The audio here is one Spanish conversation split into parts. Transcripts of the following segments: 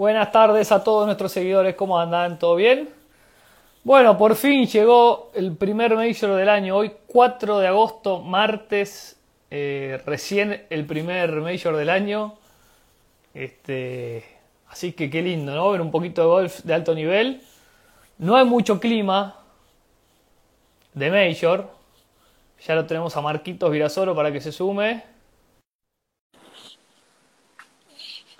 Buenas tardes a todos nuestros seguidores, ¿cómo andan? ¿Todo bien? Bueno, por fin llegó el primer Major del año, hoy 4 de agosto, martes, eh, recién el primer Major del año. Este, así que qué lindo, ¿no? Ver un poquito de golf de alto nivel. No hay mucho clima de Major. Ya lo tenemos a Marquitos Virasoro para que se sume.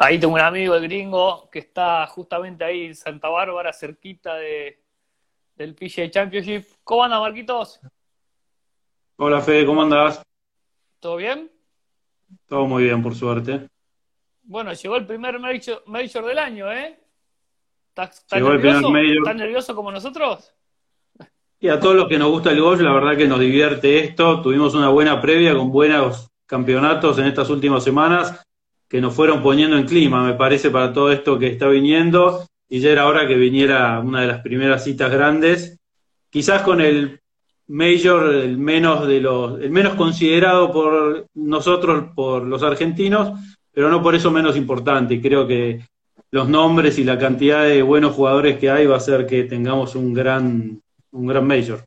Ahí tengo un amigo, el gringo, que está justamente ahí en Santa Bárbara, cerquita de, del PGA Championship. ¿Cómo anda, Marquitos? Hola, Fede, ¿cómo andás? ¿Todo bien? Todo muy bien, por suerte. Bueno, llegó el primer major, major del año, ¿eh? ¿Estás, llegó nervioso? el primer major. ¿Estás nervioso como nosotros? Y a todos los que nos gusta el golf, la verdad que nos divierte esto. Tuvimos una buena previa con buenos campeonatos en estas últimas semanas que nos fueron poniendo en clima, me parece, para todo esto que está viniendo. Y ya era hora que viniera una de las primeras citas grandes, quizás con el Major, el menos de los, el menos considerado por nosotros, por los argentinos, pero no por eso menos importante. Creo que los nombres y la cantidad de buenos jugadores que hay va a hacer que tengamos un gran, un gran Major.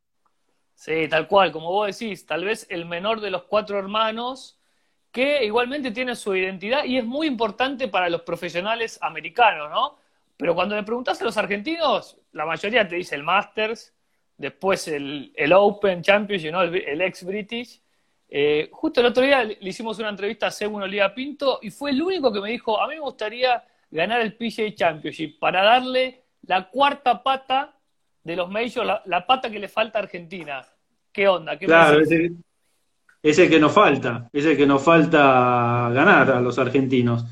Sí, tal cual, como vos decís, tal vez el menor de los cuatro hermanos que igualmente tiene su identidad y es muy importante para los profesionales americanos, ¿no? Pero cuando le preguntas a los argentinos, la mayoría te dice el Masters, después el, el Open Championship, ¿no? el, el ex British. Eh, justo el otro día le hicimos una entrevista a Según Olivia Pinto y fue el único que me dijo, a mí me gustaría ganar el PGA Championship para darle la cuarta pata de los majors, la, la pata que le falta a Argentina. ¿Qué onda? ¿Qué claro, es el que nos falta, es el que nos falta ganar a los argentinos.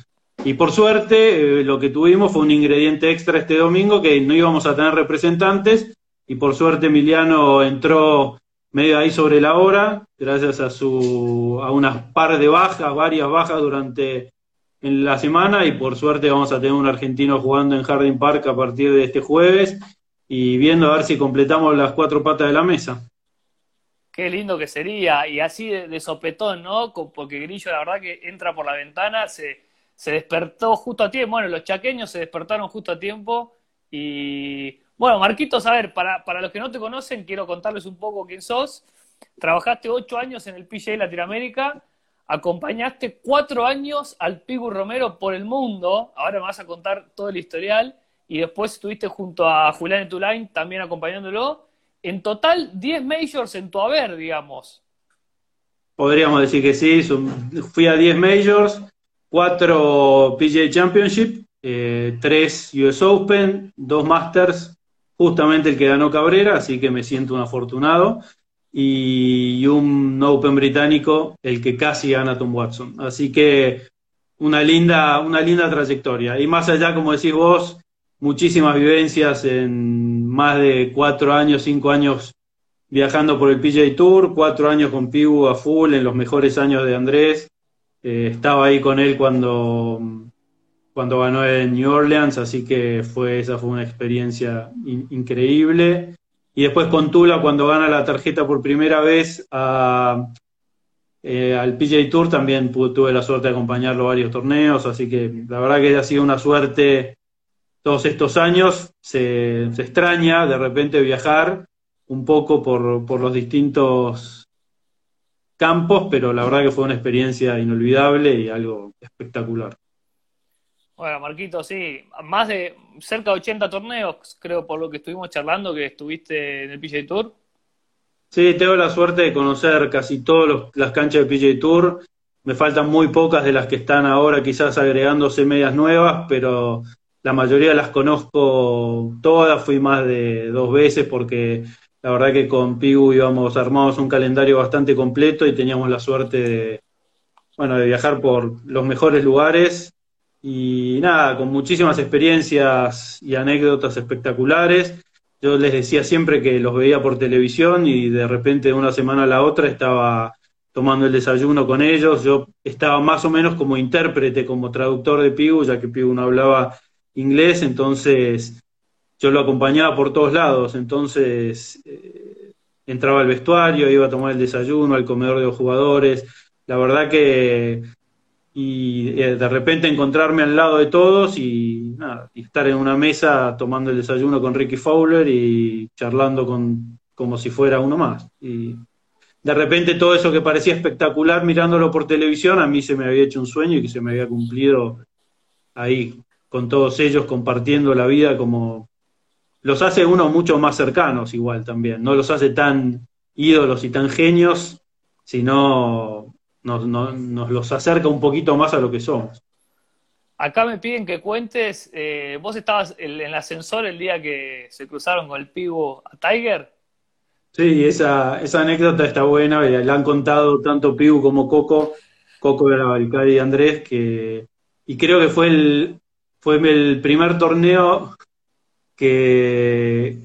Y por suerte, eh, lo que tuvimos fue un ingrediente extra este domingo, que no íbamos a tener representantes, y por suerte Emiliano entró medio ahí sobre la hora, gracias a su a unas par de bajas, varias bajas durante en la semana, y por suerte vamos a tener un argentino jugando en Harding Park a partir de este jueves, y viendo a ver si completamos las cuatro patas de la mesa. Qué lindo que sería, y así de, sopetón, ¿no? Porque Grillo, la verdad, que entra por la ventana, se, se, despertó justo a tiempo. Bueno, los chaqueños se despertaron justo a tiempo. Y bueno, Marquitos, a ver, para, para los que no te conocen, quiero contarles un poco quién sos. Trabajaste ocho años en el PGA Latinoamérica, acompañaste cuatro años al Pigu Romero por el mundo. Ahora me vas a contar todo el historial. Y después estuviste junto a Julián Etulain también acompañándolo en total 10 majors en tu haber, digamos. Podríamos decir que sí, fui a 10 majors, 4 PGA Championship, eh, 3 US Open, 2 Masters, justamente el que ganó Cabrera, así que me siento un afortunado, y un Open británico, el que casi gana Tom Watson. Así que una linda, una linda trayectoria. Y más allá, como decís vos, muchísimas vivencias en más de cuatro años, cinco años viajando por el PJ Tour, cuatro años con Pigu a full en los mejores años de Andrés. Eh, estaba ahí con él cuando, cuando ganó en New Orleans, así que fue, esa fue una experiencia in, increíble. Y después con Tula, cuando gana la tarjeta por primera vez eh, al PJ Tour, también tuve la suerte de acompañarlo a varios torneos, así que la verdad que ha sido una suerte todos estos años se, se, extraña de repente viajar un poco por, por, los distintos campos, pero la verdad que fue una experiencia inolvidable y algo espectacular. Bueno, Marquito, sí, más de cerca de 80 torneos, creo, por lo que estuvimos charlando, que estuviste en el PJ Tour. Sí, tengo la suerte de conocer casi todas las canchas del PJ Tour. Me faltan muy pocas de las que están ahora, quizás agregándose medias nuevas, pero la mayoría las conozco todas, fui más de dos veces porque la verdad que con Pigu íbamos armados un calendario bastante completo y teníamos la suerte de, bueno, de viajar por los mejores lugares y nada, con muchísimas experiencias y anécdotas espectaculares. Yo les decía siempre que los veía por televisión y de repente de una semana a la otra estaba tomando el desayuno con ellos. Yo estaba más o menos como intérprete, como traductor de Pigu, ya que Pigu no hablaba inglés, entonces yo lo acompañaba por todos lados, entonces eh, entraba al vestuario, iba a tomar el desayuno, al comedor de los jugadores, la verdad que y eh, de repente encontrarme al lado de todos y, estar en una mesa tomando el desayuno con Ricky Fowler y charlando con, como si fuera uno más. Y de repente todo eso que parecía espectacular mirándolo por televisión, a mí se me había hecho un sueño y que se me había cumplido ahí con todos ellos compartiendo la vida como los hace uno mucho más cercanos igual también, no los hace tan ídolos y tan genios, sino nos, nos, los acerca un poquito más a lo que somos. Acá me piden que cuentes, eh, vos estabas en el ascensor el día que se cruzaron con el pivo a Tiger. Sí, esa, esa anécdota está buena, la han contado tanto Pibu como Coco, Coco era y Andrés, que, y creo que fue el, fue el primer torneo que,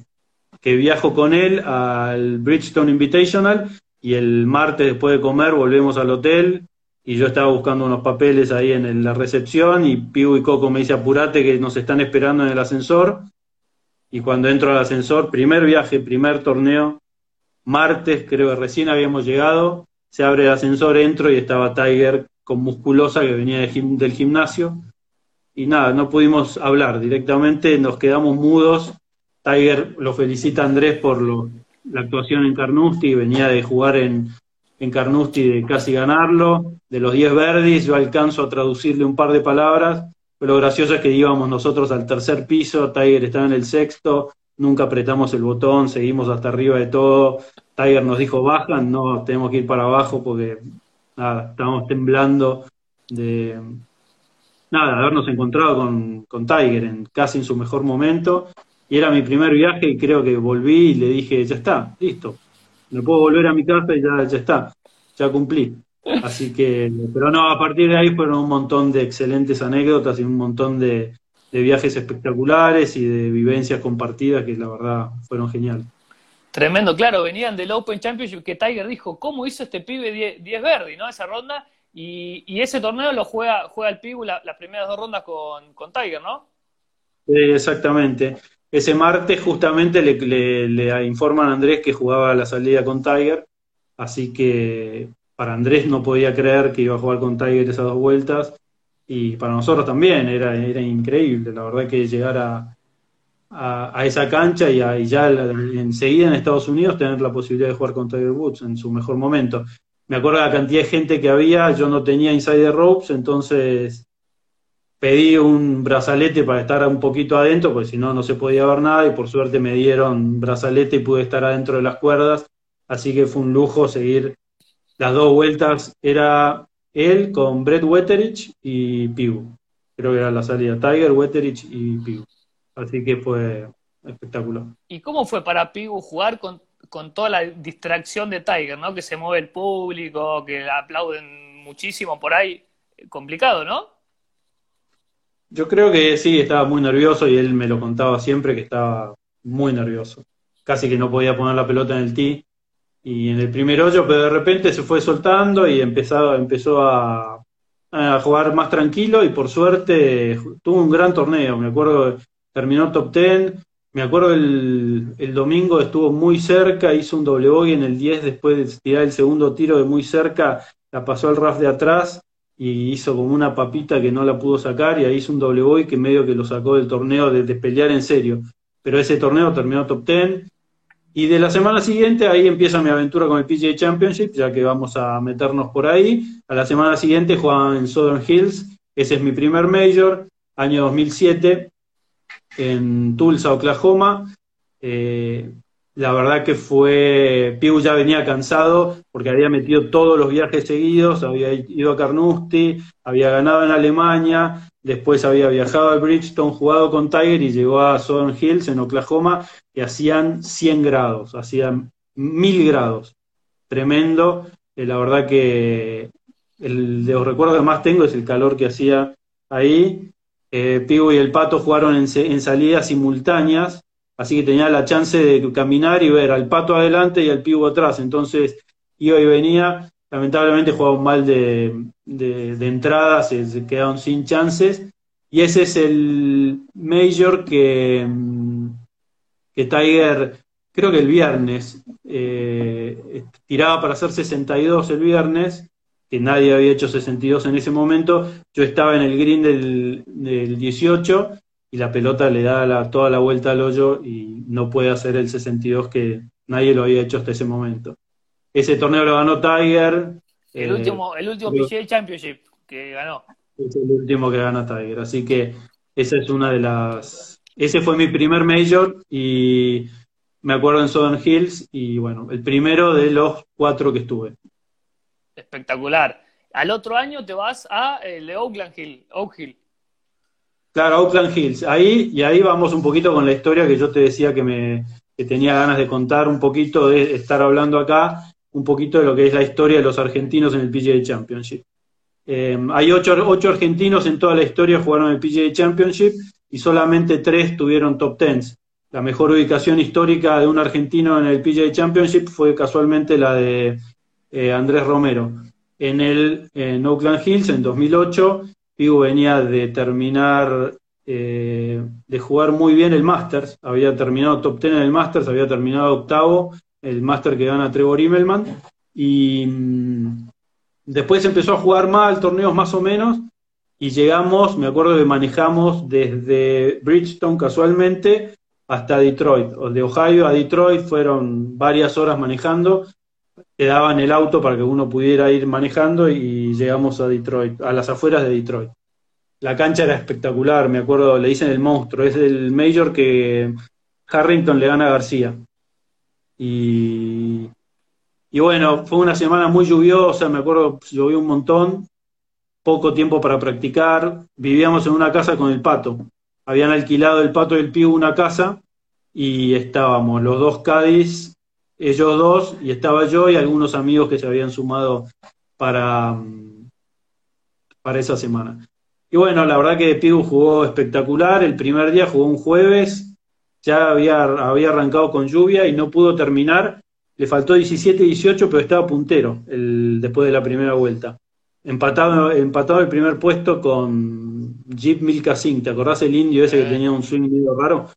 que viajo con él al Bridgestone Invitational y el martes después de comer volvemos al hotel y yo estaba buscando unos papeles ahí en la recepción y Piu y Coco me dice apurate que nos están esperando en el ascensor y cuando entro al ascensor, primer viaje, primer torneo, martes creo que recién habíamos llegado, se abre el ascensor, entro y estaba Tiger con musculosa que venía del gimnasio y nada, no pudimos hablar directamente, nos quedamos mudos. Tiger lo felicita a Andrés por la actuación en Carnoustie, venía de jugar en, en Carnoustie de casi ganarlo, de los 10 verdes, yo alcanzo a traducirle un par de palabras, pero lo gracioso es que íbamos nosotros al tercer piso, Tiger estaba en el sexto, nunca apretamos el botón, seguimos hasta arriba de todo, Tiger nos dijo bajan, no, tenemos que ir para abajo porque nada, estábamos temblando de nada, habernos encontrado con, con Tiger en, casi en su mejor momento y era mi primer viaje y creo que volví y le dije, ya está, listo, me puedo volver a mi casa y ya, ya está, ya cumplí. Así que, pero no, a partir de ahí fueron un montón de excelentes anécdotas y un montón de, viajes espectaculares y de vivencias compartidas que la verdad fueron geniales. Tremendo, claro, venían del Open Championship que Tiger dijo, ¿cómo hizo este pibe 10 Verdi, no? Esa ronda, y, ese torneo lo juega, juega el pibe las primeras dos rondas con, Tiger, ¿no? exactamente ese martes justamente le, informan a Andrés que jugaba la salida con Tiger, así que para Andrés no podía creer que iba a jugar con Tiger esas dos vueltas, y para nosotros también era, era increíble, la verdad que llegar a, a, esa cancha y, y, ya enseguida en Estados Unidos tener la posibilidad de jugar con Tiger Woods en su mejor momento. Me acuerdo la cantidad de gente que había, yo no tenía insider ropes, entonces pedí un brazalete para estar un poquito adentro, porque si no, no se podía ver nada, y por suerte me dieron brazalete y pude estar adentro de las cuerdas, así que fue un lujo seguir las dos vueltas. Era él con Brett Wetterich y Piu. Creo que era la salida, Tiger, Wetterich y Piu. Así que fue espectacular. ¿Y cómo fue para Piu jugar con, con toda la distracción de Tiger, ¿no? Que se mueve el público, que aplauden muchísimo por ahí. Complicado, ¿no? Yo creo que sí, estaba muy nervioso y él me lo contaba siempre que estaba muy nervioso. Casi que no podía poner la pelota en el tee y en el primer hoyo, pero de repente se fue soltando y empezó, empezó a, a jugar más tranquilo y por suerte tuvo un gran torneo. Me acuerdo, terminó top 10. Me acuerdo el, domingo estuvo muy cerca, hizo un doble bogey en el 10 después de tirar el segundo tiro de muy cerca, la pasó al RAF de atrás y hizo como una papita que no la pudo sacar y ahí hizo un doble boy que medio que lo sacó del torneo de, pelear en serio. Pero ese torneo terminó top 10 y de la semana siguiente ahí empieza mi aventura con el PGA Championship, ya que vamos a meternos por ahí. A la semana siguiente juegan en Southern Hills, ese es mi primer major, año 2007, en Tulsa, Oklahoma. Eh, la verdad que fue, Piu ya venía cansado porque había metido todos los viajes seguidos, había ido a Carnoustie, había ganado en Alemania, después había viajado a Bridgestone, jugado con Tiger y llegó a Southern Hills en Oklahoma y hacían 100 grados, hacían 1000 grados. Tremendo. Eh, la verdad que el de los recuerdos que más tengo es el calor que hacía ahí. Eh, Piu y el Pato jugaron en salidas simultáneas así que tenía la chance de caminar y ver al pato adelante y al pivo atrás, entonces iba y venía, lamentablemente jugaban mal de, de, entrada, se, quedaron sin chances, y ese es el major que, que Tiger, creo que el viernes, eh, tiraba para hacer 62 el viernes, que nadie había hecho 62 en ese momento. Yo estaba en el green del, del 18 y la pelota le da toda la vuelta al hoyo y no puede hacer el 62 que nadie lo había hecho hasta ese momento. Ese torneo lo ganó Tiger. El último, el último PGA Championship que ganó. Es el último que gana Tiger. Así que esa es una de las. Ese fue mi primer major y me acuerdo en Southern Hills y bueno, el primero de los cuatro que estuve. Espectacular. Al otro año te vas a eh, Oakland Hill. Claro, Oakland Hills. Ahí, y ahí vamos un poquito con la historia que yo te decía que me tenía ganas de contar un poquito, de estar hablando acá, un poquito de lo que es la historia de los argentinos en el PGA Championship. Eh, hay ocho, ocho, argentinos en toda la historia jugaron el PGA Championship y solamente tres tuvieron top tens. La mejor ubicación histórica de un argentino en el PGA Championship fue casualmente la de eh, Andrés Romero. En el en Oakland Hills en 2008, Pigu venía de terminar, eh, de jugar muy bien el Masters, había terminado top ten en el Masters, había terminado octavo, el Master que gana Trevor Immelman, y mm, Después empezó a jugar mal, torneos más o menos, y llegamos, me acuerdo que manejamos desde Bridgestone casualmente hasta Detroit. De Ohio a Detroit fueron varias horas manejando, te daban el auto para que uno pudiera ir manejando y llegamos a Detroit, a las afueras de Detroit. La cancha era espectacular, me acuerdo, le dicen el monstruo, es el mayor que Harrington le gana a García. Y y bueno, fue una semana muy lluviosa, me acuerdo, llovió un montón, poco tiempo para practicar, vivíamos en una casa con el pato. Habían alquilado el pato y el pibu una casa y estábamos los dos Cádiz, ellos dos, y estaba yo y algunos amigos que se habían sumado para, para esa semana. Y bueno, la verdad que Pibu jugó espectacular, el primer día jugó un jueves, ya había, había arrancado con lluvia y no pudo terminar le faltó 17-18, pero estaba puntero el, después de la primera vuelta. Empatado, empatado el primer puesto con Jeep Milka Singh. ¿Te acordás el indio ese que tenía un swing medio raro?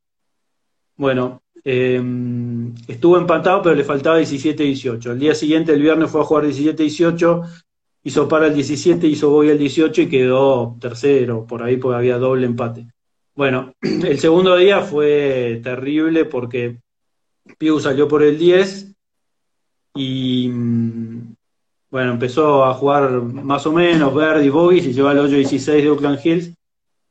Bueno, em, estuvo empatado, pero le faltaba 17-18. El día siguiente, el viernes, fue a jugar 17-18, hizo para el 17, hizo voy el 18 y quedó tercero, por ahí porque había doble empate. Bueno, el segundo día fue terrible porque Piu salió por el 10 y mm, bueno, empezó a jugar más o menos verde y bogey, se llevó al hoyo 16 de Oakland Hills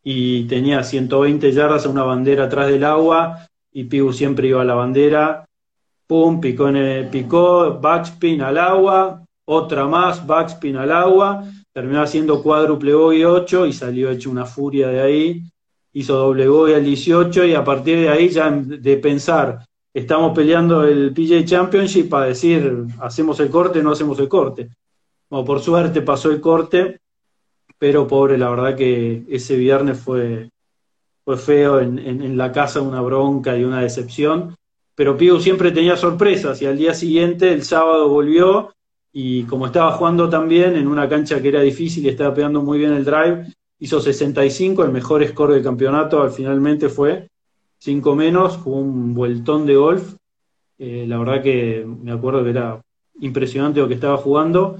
y tenía 120 yardas a una bandera atrás del agua y Pigu siempre iba a la bandera, pum, picó, en el, picó, backspin al agua, otra más, backspin al agua, terminó haciendo cuádruple bogey 8 y salió hecho una furia de ahí, hizo doble bogey al 18 y a partir de ahí ya de pensar estamos peleando el PJ Championship para decir, hacemos el corte, no hacemos el corte. Bueno, por suerte pasó el corte, pero pobre, la verdad que ese viernes fue, fue feo en, la casa, una bronca y una decepción. Pero Pigu siempre tenía sorpresas y al día siguiente, el sábado, volvió y como estaba jugando también en una cancha que era difícil y estaba pegando muy bien el drive, hizo 65, el mejor score del campeonato al finalmente fue cinco menos, jugó un vueltón de golf. Eh, la verdad que me acuerdo que era impresionante lo que estaba jugando.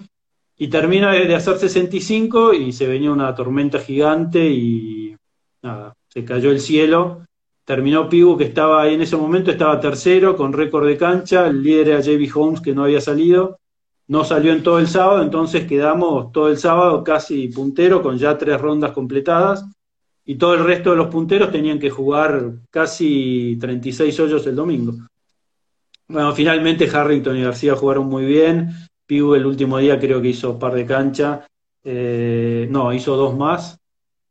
Y termina de hacer 65 y se venía una tormenta gigante y nada, se cayó el cielo. Terminó Pigu, que estaba ahí en ese momento, estaba tercero con récord de cancha. El líder era JB Holmes, que no había salido. No salió en todo el sábado, entonces quedamos todo el sábado casi puntero con ya tres rondas completadas y todo el resto de los punteros tenían que jugar casi 36 hoyos el domingo. Bueno, finalmente Harrington y García jugaron muy bien. Piu el último día creo que hizo par de cancha. Eh, no, hizo dos más.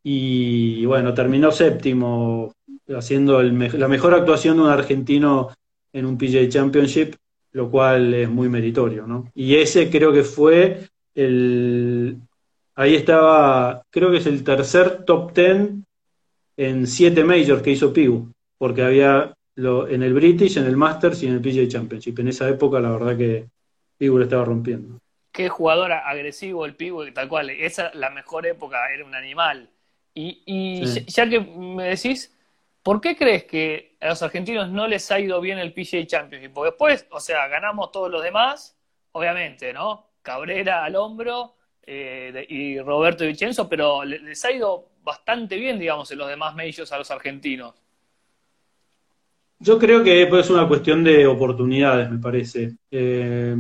Y bueno, terminó séptimo, haciendo la mejor actuación de un argentino en un PJ Championship, lo cual es muy meritorio, ¿no? Y ese creo que fue el. Ahí estaba, creo que es el tercer top ten en siete majors que hizo Pigu, porque había lo, en el British, en el Masters y en el PGA Championship. En esa época, la verdad que Pigu lo estaba rompiendo. Qué jugador agresivo el Pigu, tal cual. Esa la mejor época, era un animal. Y, y ya, que me decís, ¿por qué crees que a los argentinos no les ha ido bien el PGA Championship? Porque después, o sea, ganamos todos los demás, obviamente, ¿no? Cabrera al hombro, eh, y Roberto y Vincenzo, pero les ha ido bastante bien, digamos, en los demás medios a los argentinos. Yo creo que es una cuestión de oportunidades, me parece. Eh,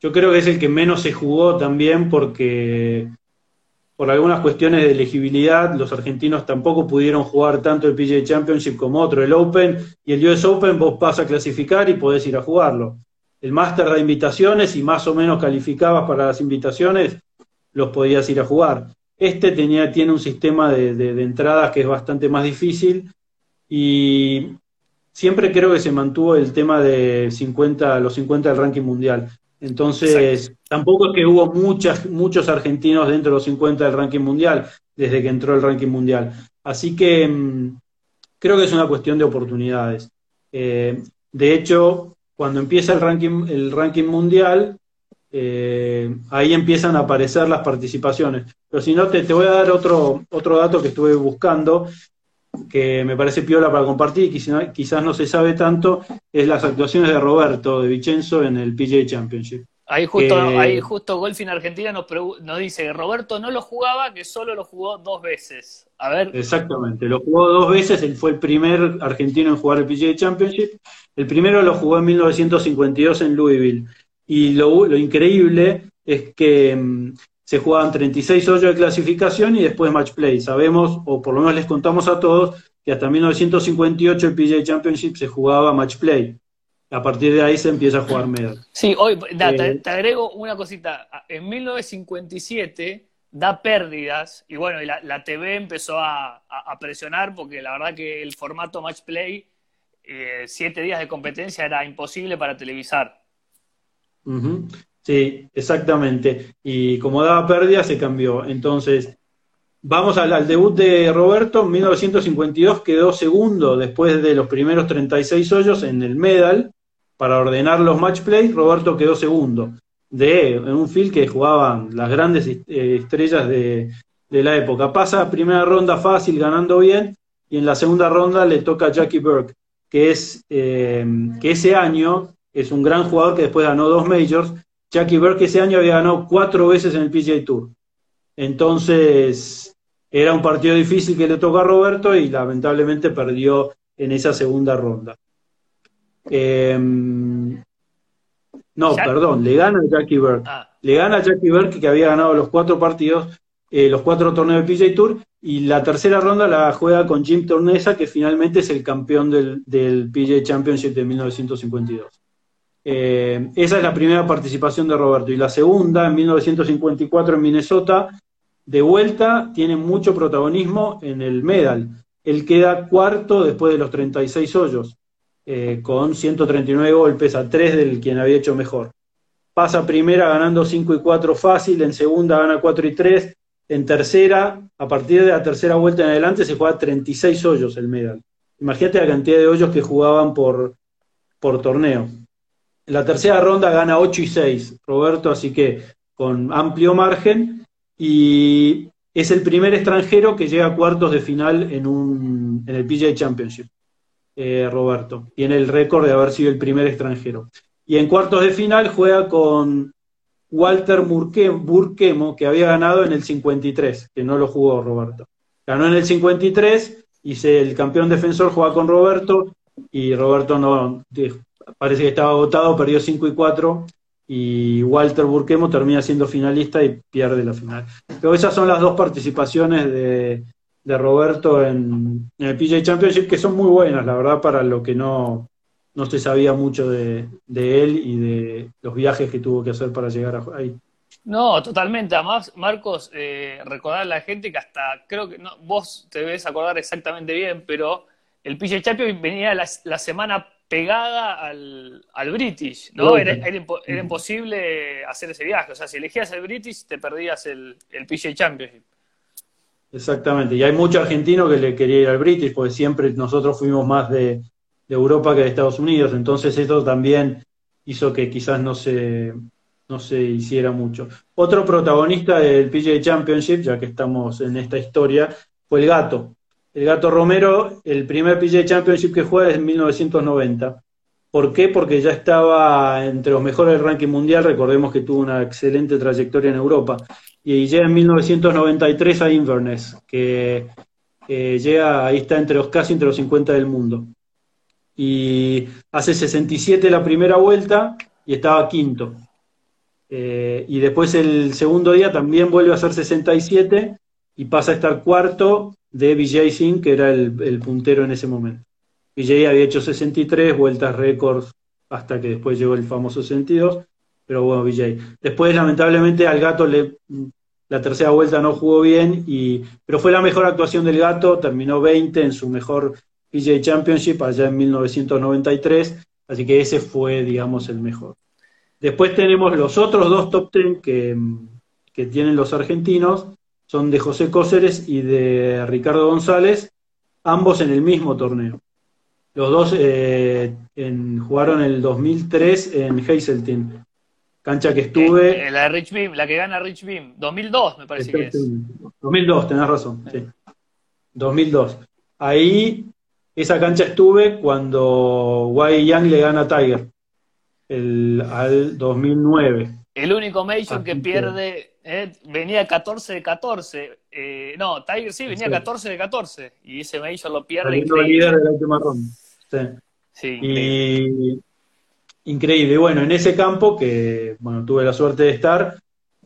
yo creo que es el que menos se jugó también porque por algunas cuestiones de elegibilidad los argentinos tampoco pudieron jugar tanto el PGA Championship como otro, el Open y el US Open vos vas a clasificar y podés ir a jugarlo. El Master de invitaciones y más o menos calificabas para las invitaciones, los podías ir a jugar. Este tenía, tiene un sistema de, de entradas que es bastante más difícil y siempre creo que se mantuvo el tema de 50, los 50 del ranking mundial. Entonces, tampoco es que hubo muchas, muchos argentinos dentro de los 50 del ranking mundial, desde que entró el ranking mundial. Así que mm, creo que es una cuestión de oportunidades. Eh, de hecho, cuando empieza el ranking, el ranking mundial, eh, ahí empiezan a aparecer las participaciones. Pero si no, te, te voy a dar otro, otro dato que estuve buscando, que me parece piola para compartir y quizás, quizás no se sabe tanto, es las actuaciones de Roberto de Vicenzo en el PGA Championship. Ahí justo, ahí justo Golfing Argentina nos, nos dice que Roberto no lo jugaba, que solo lo jugó dos veces. A ver. Exactamente, lo jugó dos veces, él fue el primer argentino en jugar el PGA Championship. El primero lo jugó en 1952 en Louisville. Y lo, lo increíble es que mm, se jugaban 36 hoyos de clasificación y después match play. Sabemos, o por lo menos les contamos a todos, que hasta 1958 el PGA Championship se jugaba match play. A partir de ahí se empieza a jugar medal. Sí, hoy eh, te, agrego una cosita. En 1957 da pérdidas y bueno, la, TV empezó a, presionar porque la verdad que el formato match play, eh, siete días de competencia era imposible para televisar. Sí, exactamente. Y como daba pérdida, se cambió. Entonces, vamos al, debut de Roberto. En 1952 quedó segundo después de los primeros 36 hoyos en el medal. Para ordenar los match play, Roberto quedó segundo. De, en un field que jugaban las grandes eh, estrellas de, la época. Pasa primera ronda fácil, ganando bien. Y en la segunda ronda le toca a Jackie Burke, que es eh, que ese año es un gran jugador que después ganó dos majors Jackie Burke ese año había ganado cuatro veces en el PGA Tour. Entonces, era un partido difícil que le tocó a Roberto y lamentablemente perdió en esa segunda ronda. Em, no, perdón, le gana a Jackie Burke. Ah. Le gana a Jackie Burke que había ganado los cuatro partidos, eh, los cuatro torneos del PGA Tour, y la tercera ronda la juega con Jim Tornesa, que finalmente es el campeón del, del PGA Championship de 1952. Eh, esa es la primera participación de Roberto. Y la segunda, en 1954 en Minnesota, de vuelta, tiene mucho protagonismo en el medal. Él queda cuarto después de los 36 hoyos, eh, con 139 golpes a 3 del quien había hecho mejor. Pasa primera ganando 5 y 4 fácil, en segunda gana 4 y 3, en tercera, a partir de la tercera vuelta en adelante, se juega 36 hoyos el medal. Imagínate la cantidad de hoyos que jugaban por, por torneo la tercera ronda gana 8 y 6, Roberto, así que con amplio margen. Y es el primer extranjero que llega a cuartos de final en, un, en el PGA Championship, eh, Roberto. Tiene el récord de haber sido el primer extranjero. Y en cuartos de final juega con Walter Burquemo, que había ganado en el 53, que no lo jugó Roberto. Ganó en el 53 y el campeón defensor juega con Roberto y Roberto no parece que estaba agotado, perdió 5 y 4 y Walter Burquemo termina siendo finalista y pierde la final. Pero esas son las dos participaciones de, Roberto en, el PJ Championship que son muy buenas, la verdad, para lo que no, no se sabía mucho de, él y de los viajes que tuvo que hacer para llegar ahí. No, totalmente. Además, Marcos, eh, recordar a la gente que hasta creo que no, vos te debes acordar exactamente bien, pero el PJ Championship venía la, la semana pegada al, al British, ¿no? Era, imposible hacer ese viaje. O sea, si elegías el British, te perdías el, el PGA Championship. Exactamente. Y hay mucho argentino que le quería ir al British, porque siempre nosotros fuimos más de, Europa que de Estados Unidos. Entonces, eso también hizo que quizás no se, no se hiciera mucho. Otro protagonista del PGA Championship, ya que estamos en esta historia, fue el gato. El Gato Romero, el primer PGA Championship que juega es en 1990. ¿Por qué? Porque ya estaba entre los mejores del ranking mundial, recordemos que tuvo una excelente trayectoria en Europa. Y llega en 1993 a Inverness, que llega, ahí está entre los casi entre los 50 del mundo. Y hace 67 la primera vuelta y estaba quinto. Eh, y después el segundo día también vuelve a ser 67 y pasa a estar cuarto de Vijay Singh, que era el, puntero en ese momento. Vijay había hecho 63 vueltas récords hasta que después llegó el famoso 62, pero bueno, Vijay. Después, lamentablemente, al gato la tercera vuelta no jugó bien, y, pero fue la mejor actuación del gato, terminó 20 en su mejor PJ Championship allá en 1993, así que ese fue, digamos, el mejor. Después tenemos los otros dos top ten que, tienen los argentinos, son de José Cóceres y de Ricardo González, ambos en el mismo torneo. Los dos eh, en, jugaron el 2003 en Hazeltine, cancha que estuve. Eh, eh, la de Rich Beam, la que gana Rich Beam, 2002 me parece que es. 2002, tenés razón, sí. 2002. Ahí, esa cancha estuve cuando Wai Yang le gana a Tiger el, al 2009. El único Major que pierde, eh, venía 14 de 14. Eh, no, Tiger sí, venía 14 de 14. Y ese Major lo pierde. Increíble. líder de la última ronda. Sí. sí y, increíble. Bueno, en ese campo, que bueno, tuve la suerte de estar,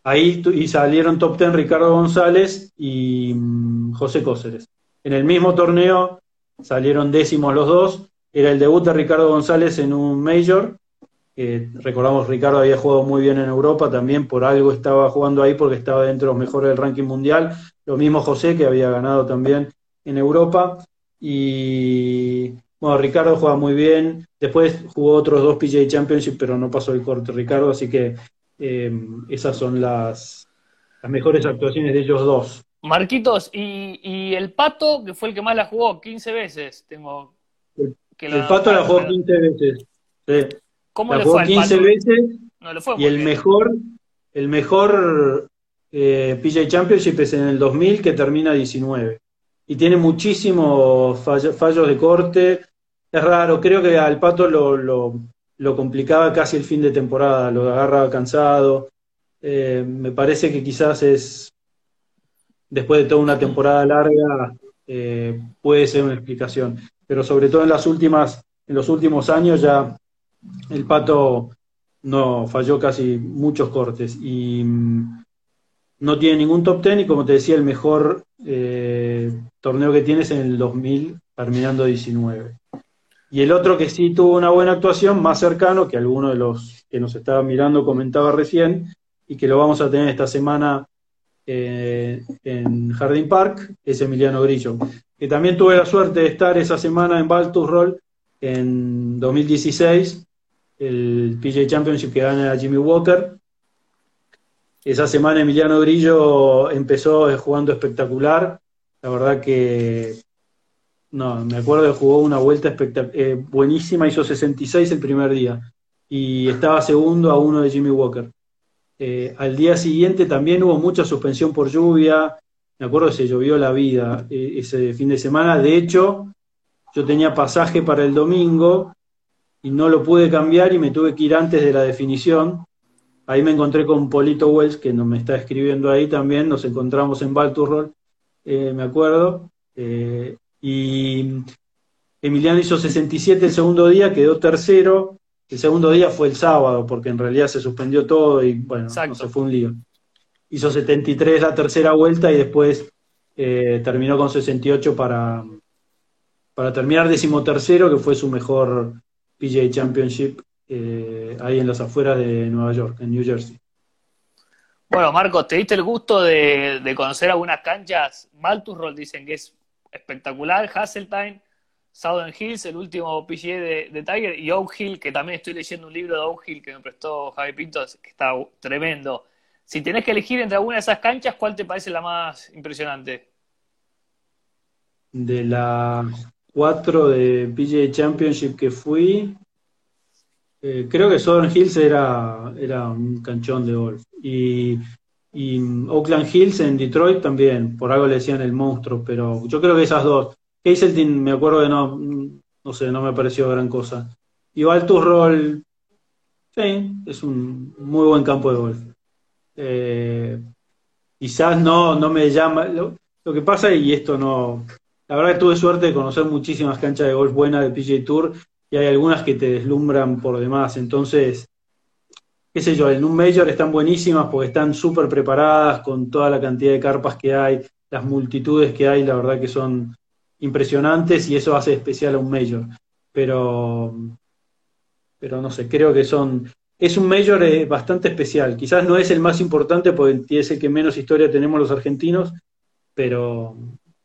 ahí y salieron top 10 Ricardo González y mm, José Cóceres. En el mismo torneo salieron décimos los dos. Era el debut de Ricardo González en un Major recordamos, Ricardo había jugado muy bien en Europa, también por algo estaba jugando ahí porque estaba dentro de los mejores del ranking mundial. Lo mismo José, que había ganado también en Europa. Y bueno, Ricardo juega muy bien. Después jugó otros dos PGA Championship, pero no pasó el corte Ricardo, así que eh, esas son las, las mejores actuaciones de ellos dos. Marquitos, y, el Pato, que fue el que más la jugó, 15 veces. Tengo que el Pato la jugó 15 veces. Sí. ¿Cómo le fue 15 veces y el mejor, el mejor eh, PJ Championship es en el 2000 que termina 19. Y tiene muchísimos fallos de corte. Es raro, creo que al Pato lo, lo, complicaba casi el fin de temporada, lo agarraba cansado. Eh, me parece que quizás es, después de toda una temporada larga, eh, puede ser una explicación. Pero sobre todo en las últimas, en los últimos años ya el Pato no falló casi muchos cortes y mm, no tiene ningún top ten y como te decía, el mejor eh, torneo que tiene es en el 2000, terminando 19. Y el otro que sí tuvo una buena actuación, más cercano, que alguno de los que nos estaba mirando comentaba recién, y que lo vamos a tener esta semana eh, en Jardín Park, es Emiliano Grillo. Que también tuve la suerte de estar esa semana en Baltus Roll en 2016 el PJ Championship que gana Jimmy Walker. Esa semana Emiliano Grillo empezó jugando espectacular. La verdad que, no, me acuerdo que jugó una vuelta eh, buenísima, hizo 66 el primer día y estaba segundo a uno de Jimmy Walker. Eh, al día siguiente también hubo mucha suspensión por lluvia. Me acuerdo que se llovió la vida eh, ese fin de semana. De hecho, yo tenía pasaje para el domingo y no lo pude cambiar y me tuve que ir antes de la definición. Ahí me encontré con Polito Wells, que no me está escribiendo ahí también, nos encontramos en Balturrol, eh, me acuerdo. Eh, y Emiliano hizo 67 el segundo día, quedó tercero. El segundo día fue el sábado, porque en realidad se suspendió todo y bueno, no se fue un lío. Hizo 73 la tercera vuelta y después eh, terminó con 68 para, para terminar decimotercero, que fue su mejor PGA Championship eh, ahí en las afueras de Nueva York, en New Jersey. Bueno, Marcos, ¿te diste el gusto de, conocer algunas canchas? Maltusroll dicen que es espectacular, Hasseltine, Southern Hills, el último PGA de, Tiger, y Oak Hill, que también estoy leyendo un libro de Oak Hill que me prestó Javi Pinto, que está tremendo. Si tenés que elegir entre alguna de esas canchas, ¿cuál te parece la más impresionante? De la cuatro de PGA Championship que fui, eh, creo que Southern Hills era, era un canchón de golf. Y, Oakland Hills en Detroit también, por algo le decían el monstruo, pero yo creo que esas dos. Hazeltine me acuerdo que no, no sé, no me pareció gran cosa. Y Valtus Roll, sí, es un muy buen campo de golf. Eh, quizás no, no me llama. Lo, que pasa, y esto no. La verdad que tuve suerte de conocer muchísimas canchas de golf buenas de PJ Tour y hay algunas que te deslumbran por demás. Entonces, qué sé yo, en un Major están buenísimas porque están súper preparadas con toda la cantidad de carpas que hay, las multitudes que hay, la verdad que son impresionantes y eso hace especial a un Major. Pero, pero no sé, creo que son... Es un Major eh, bastante especial. Quizás no es el más importante porque es el que menos historia tenemos los argentinos, pero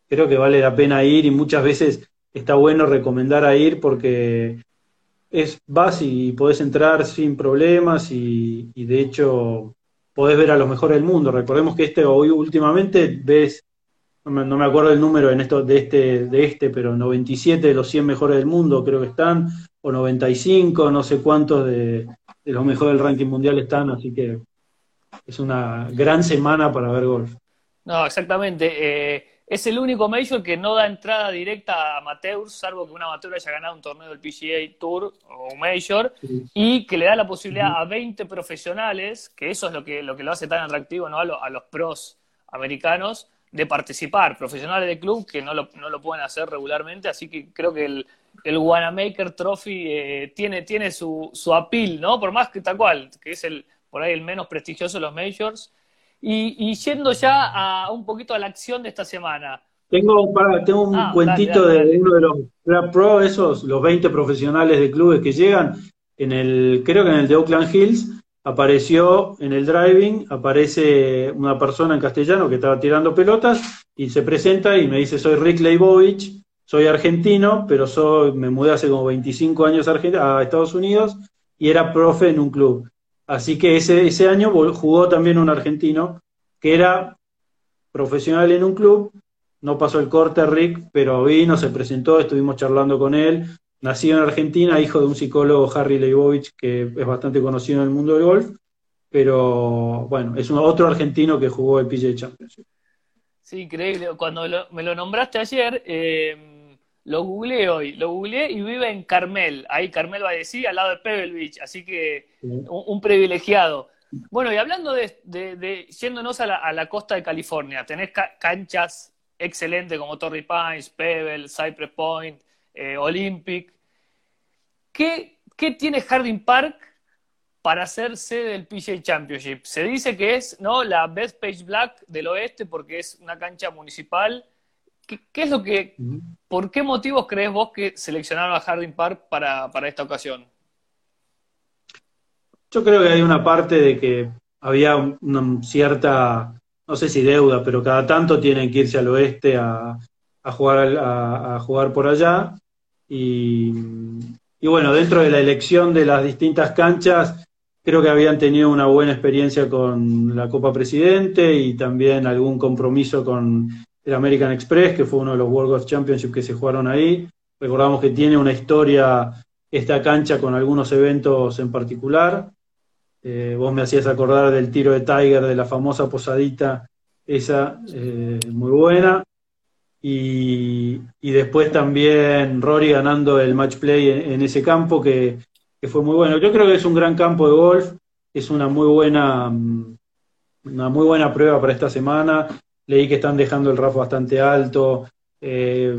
creo que vale la pena ir y muchas veces está bueno recomendar a ir porque es vas y podés entrar sin problemas y, de hecho podés ver a los mejores del mundo. Recordemos que este hoy últimamente ves, no me, acuerdo el número en esto de este, de este, pero 97 de los 100 mejores del mundo creo que están, o 95, no sé cuántos de, de los mejores del ranking mundial están, así que es una gran semana para ver golf. No, exactamente. Eh, es el único Major que no da entrada directa a amateurs, salvo que un amateur haya ganado un torneo del PGA Tour o un Major, y que le da la posibilidad a 20 profesionales, que eso es lo que lo, que lo hace tan atractivo ¿no? a, los pros americanos, de participar, profesionales de club que no lo, no lo pueden hacer regularmente, así que creo que el, el Wanamaker Trophy eh, tiene, tiene su, su appeal, ¿no? Por más que tal cual, que es el por ahí el menos prestigioso de los Majors, y, yendo ya a un poquito a la acción de esta semana. Tengo, tengo un ah, cuentito de uno de los Pro, esos, los 20 profesionales de clubes que llegan. En el, creo que en el de Oakland Hills apareció en el driving, aparece una persona en castellano que estaba tirando pelotas y se presenta y me dice, soy Rick Leibovich, soy argentino, pero soy, me mudé hace como 25 años a Estados Unidos y era profe en un club. Así que ese, ese año jugó también un argentino que era profesional en un club, no pasó el corte Rick, pero vino, se presentó, estuvimos charlando con él, nacido en Argentina, hijo de un psicólogo Harry Leibovich, que es bastante conocido en el mundo del golf, pero bueno, es otro argentino que jugó el PGA Championship. Sí, increíble. Cuando me lo nombraste ayer, eh, lo googleé hoy, lo googleé y vive en Carmel, ahí Carmel va a decir, al lado de Pebble Beach, así que un, privilegiado. Bueno, y hablando de, de, yéndonos a la, costa de California, tenés canchas excelentes como Torrey Pines, Pebble, Cypress Point, eh, Olympic. ¿Qué, ¿Qué tiene Harding Park para ser sede del PGA Championship? Se dice que es ¿no? la Best Page Black del oeste porque es una cancha municipal ¿Qué, es lo que, por qué motivos crees vos que seleccionaron a Harding Park para, esta ocasión? Yo creo que hay una parte de que había una cierta, no sé si deuda, pero cada tanto tienen que irse al oeste a, jugar, a, jugar por allá. Y, y, bueno, dentro de la elección de las distintas canchas, creo que habían tenido una buena experiencia con la Copa Presidente y también algún compromiso con el American Express, que fue uno de los World Golf Championship que se jugaron ahí. Recordamos que tiene una historia esta cancha con algunos eventos en particular. Eh, vos me hacías acordar del tiro de Tiger, de la famosa posadita, esa eh, muy buena. Y, después también Rory ganando el match play en, ese campo, que, que, fue muy bueno. Yo creo que es un gran campo de golf, es una muy buena, mm, una muy buena prueba para esta semana leí que están dejando el RAF bastante alto. Eh,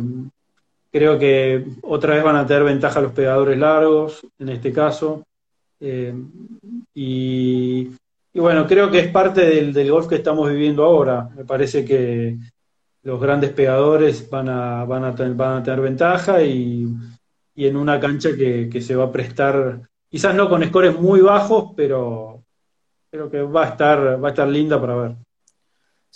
creo que otra vez van a tener ventaja los pegadores largos, en este caso. Eh, y, bueno, creo que es parte del, golf que estamos viviendo ahora. Me parece que los grandes pegadores van a, tener ventaja y, en una cancha que, que, se va a prestar, quizás no con scores muy bajos, pero creo que va a estar, va a estar linda para ver.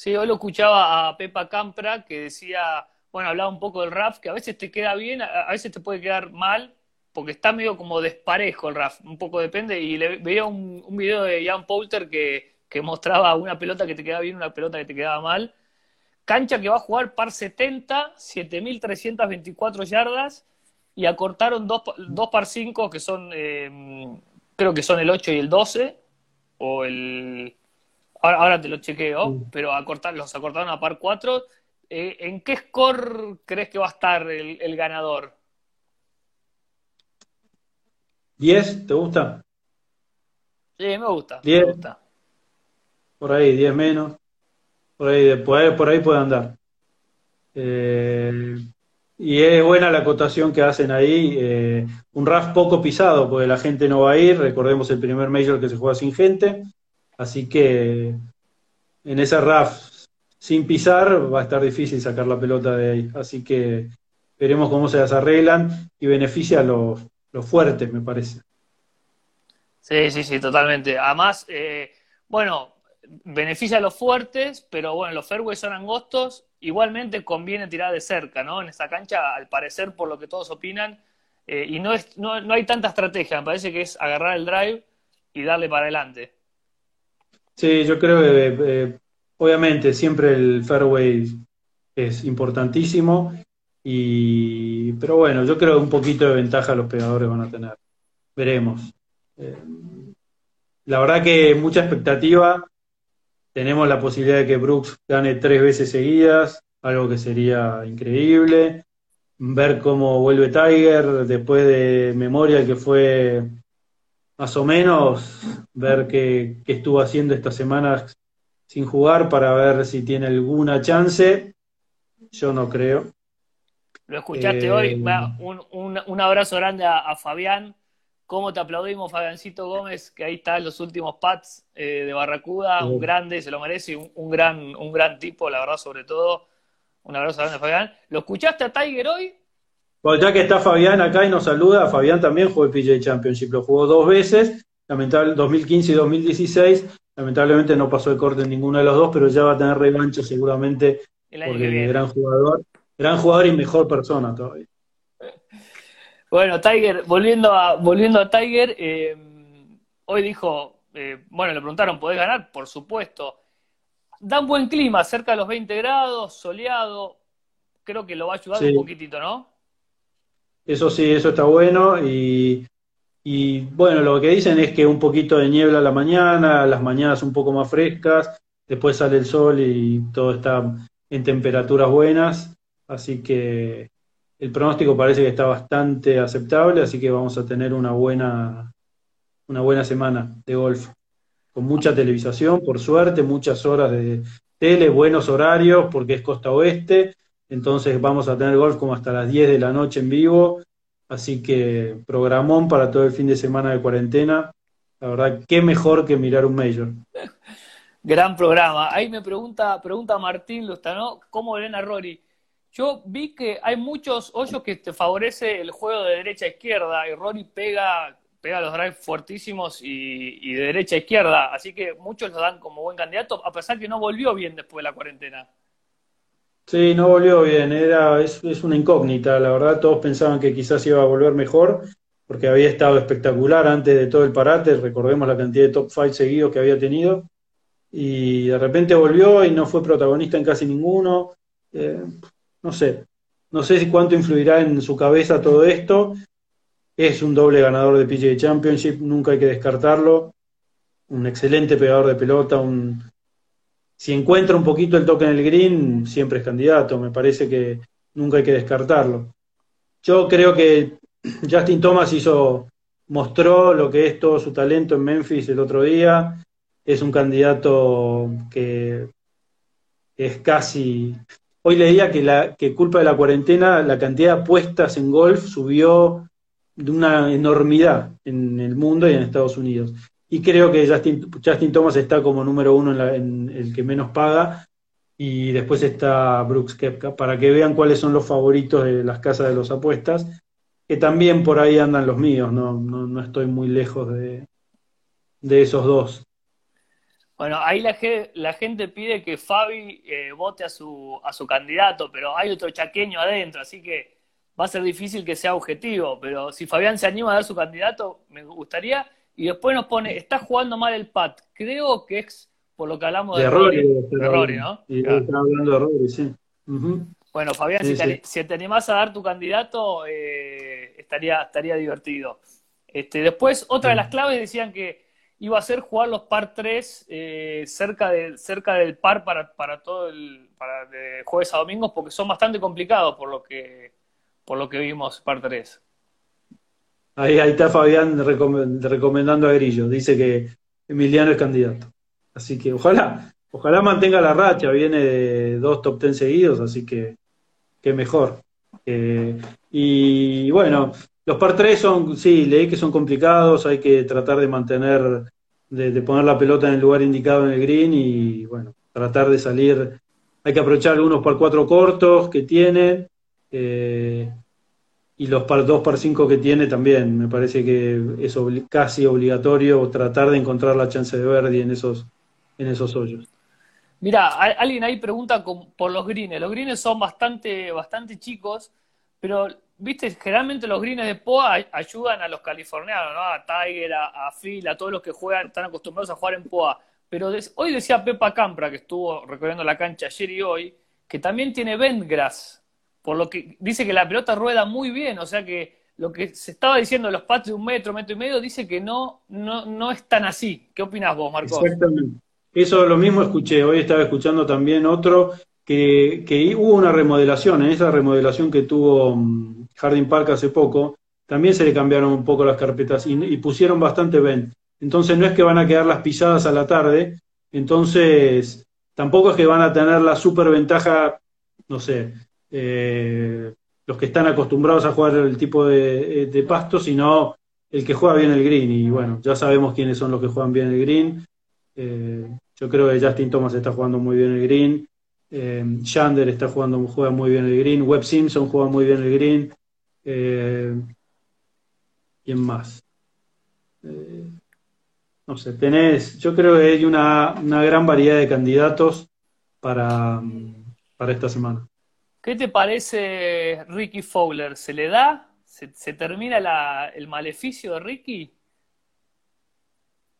Sí, hoy lo escuchaba a Pepa Campra que decía, bueno, hablaba un poco del RAF, que a veces te queda bien, a veces te puede quedar mal, porque está medio como desparejo el RAF, un poco depende, y le, veía un, video de Jan Poulter que, que mostraba una pelota que te quedaba bien, una pelota que te quedaba mal. Cancha que va a jugar par 70, 7.324 yardas, y acortaron dos, dos par 5 que son, eh, creo que son el 8 y el 12, o el Ahora, te lo chequeo, pero acortar, los acortaron a par 4. Eh, ¿En qué score crees que va a estar el, ganador? ¿10? ¿Te gusta? Sí, me gusta. 10. Me gusta. Por ahí, 10 menos. Por ahí, por ahí, puede andar. Eh, y es buena la acotación que hacen ahí. Eh, un RAF poco pisado, porque la gente no va a ir. Recordemos el primer Major que se juega sin gente. Así que en esa RAF sin pisar va a estar difícil sacar la pelota de ahí. Así que veremos cómo se las arreglan y beneficia a los, fuertes, me parece. Sí, sí, sí, totalmente. Además, eh, bueno, beneficia a los fuertes, pero bueno, los fairways son angostos. Igualmente conviene tirar de cerca, ¿no? En esta cancha, al parecer, por lo que todos opinan, eh, y no, es, no, no hay tanta estrategia, me parece que es agarrar el drive y darle para adelante. Sí, yo creo que eh, obviamente siempre el fairway es importantísimo, y, pero bueno, yo creo que un poquito de ventaja los pegadores van a tener. Veremos. Eh, la verdad que mucha expectativa. Tenemos la posibilidad de que Brooks gane tres veces seguidas, algo que sería increíble. Ver cómo vuelve Tiger después de Memorial, que fue más o menos ver qué, estuvo haciendo estas semanas sin jugar para ver si tiene alguna chance. Yo no creo. Lo escuchaste hoy. Eh, un, abrazo grande a, Fabián. ¿Cómo te aplaudimos, Fabiancito Gómez? Que ahí está en los últimos pads eh, de Barracuda. Un grande, se lo merece. Un, gran, un gran tipo, la verdad, sobre todo. Un abrazo grande, Fabián. ¿Lo escuchaste a Tiger hoy? Bueno, ya que está Fabián acá y nos saluda, Fabián también jugó el PJ Championship, lo jugó dos veces, lamentable 2015 y 2016. Lamentablemente no pasó el corte en ninguno de los dos, pero ya va a tener revancha seguramente porque gran jugador, gran jugador y mejor persona todavía. Bueno, Tiger, volviendo a, volviendo a Tiger, eh, hoy dijo, eh, bueno, le preguntaron, ¿podés ganar? Por supuesto. Da un buen clima, cerca de los 20 grados, soleado. Creo que lo va a ayudar un poquitito, ¿no? Eso sí, eso está bueno. Y, bueno, lo que dicen es que un poquito de niebla a la mañana, las mañanas un poco más frescas, después sale el sol y todo está en temperaturas buenas. Así que el pronóstico parece que está bastante aceptable, así que vamos a tener una buena, una buena semana de golf. Con mucha televisación, por suerte, muchas horas de tele, buenos horarios, porque es costa oeste, entonces vamos a tener golf como hasta las 10 de la noche en vivo, así que programón para todo el fin de semana de cuarentena. La verdad, qué mejor que mirar un Major. Gran programa. Ahí me pregunta, pregunta Martín Lustano, ¿cómo ven a Rory? Yo vi que hay muchos hoyos que te favorece el juego de derecha a izquierda y Rory pega, pega los drives fuertísimos y, de derecha a izquierda, así que muchos lo dan como buen candidato, a pesar que no volvió bien después de la cuarentena. Sí, no volvió bien, era, es, una incógnita, la verdad todos pensaban que quizás iba a volver mejor, porque había estado espectacular antes de todo el parate, recordemos la cantidad de top five seguidos que había tenido, y de repente volvió y no fue protagonista en casi ninguno, eh, no sé, no sé si cuánto influirá en su cabeza todo esto, es un doble ganador de PGA Championship, nunca hay que descartarlo, un excelente pegador de pelota, un, si encuentra un poquito el toque en el green, siempre es candidato. Me parece que nunca hay que descartarlo. Yo creo que Justin Thomas hizo, mostró lo que es todo su talento en Memphis el otro día. Es un candidato que es casi. Hoy leía que, la, que culpa de la cuarentena, la cantidad de apuestas en golf subió de una enormidad en el mundo y en Estados Unidos. Y creo que Justin, Justin Thomas está como número uno en, el que menos paga. Y después está Brooks Kepka, para que vean cuáles son los favoritos de las casas de los apuestas, que también por ahí andan los míos, no, no, estoy muy lejos de, de esos dos. Bueno, ahí la, la gente pide que Fabi eh, vote a su, a su candidato, pero hay otro chaqueño adentro, así que va a ser difícil que sea objetivo. Pero si Fabián se anima a dar su candidato, me gustaría. Y después nos pone, está jugando mal el pat. Creo que es por lo que hablamos de, Rory, ¿no? Y está hablando de Rory, sí. Bueno, Fabián, si, te, animás a dar tu candidato, eh, estaría, estaría divertido. Este, después, otra de las claves decían que iba a ser jugar los par 3 eh, cerca, de, cerca del par para, para todo el para de jueves a domingos, porque son bastante complicados por lo que, por lo que vimos par 3. Ahí, está Fabián recomendando a Grillo. Dice que Emiliano es candidato. Así que ojalá, ojalá mantenga la racha. Viene de dos top ten seguidos, así que, que mejor. Eh, y bueno, los par 3 son, sí, leí que son complicados, hay que tratar de mantener, de, poner la pelota en el lugar indicado en el green y bueno, tratar de salir, hay que aprovechar algunos par 4 cortos que tiene. Eh, y los par 2 par 5 que tiene también. Me parece que es casi obligatorio tratar de encontrar la chance de Verdi en esos, en esos hoyos. Mira, alguien ahí pregunta por los greens. Los greens son bastante, bastante chicos, pero viste, generalmente los greens de POA ayudan a los californianos, ¿no? A Tiger, a, Phil, a todos los que juegan, están acostumbrados a jugar en POA. Pero hoy decía Pepa Campra, que estuvo recorriendo la cancha ayer y hoy, que también tiene Bendgrass por lo que dice que la pelota rueda muy bien, o sea que lo que se estaba diciendo los patos de un metro, metro y medio, dice que no, no, no es tan así. ¿Qué opinas vos, Marco? Exactamente. Eso lo mismo escuché, hoy estaba escuchando también otro, que, que hubo una remodelación, en esa remodelación que tuvo mm, Jardín Park hace poco, también se le cambiaron un poco las carpetas y, pusieron bastante vent. Entonces no es que van a quedar las pisadas a la tarde, entonces tampoco es que van a tener la super ventaja, no sé, eh, los que están acostumbrados a jugar el tipo de, de, pasto, sino el que juega bien el green. Y bueno, ya sabemos quiénes son los que juegan bien el green. Eh, yo creo que Justin Thomas está jugando muy bien el green. Eh, está jugando, juega muy bien el green. Webb Simpson juega muy bien el green. Eh, ¿Quién más? no sé, tenés, yo creo que hay una, una gran variedad de candidatos para, para esta semana. ¿Qué te parece Ricky Fowler? ¿Se le da? ¿Se, termina el maleficio de Ricky?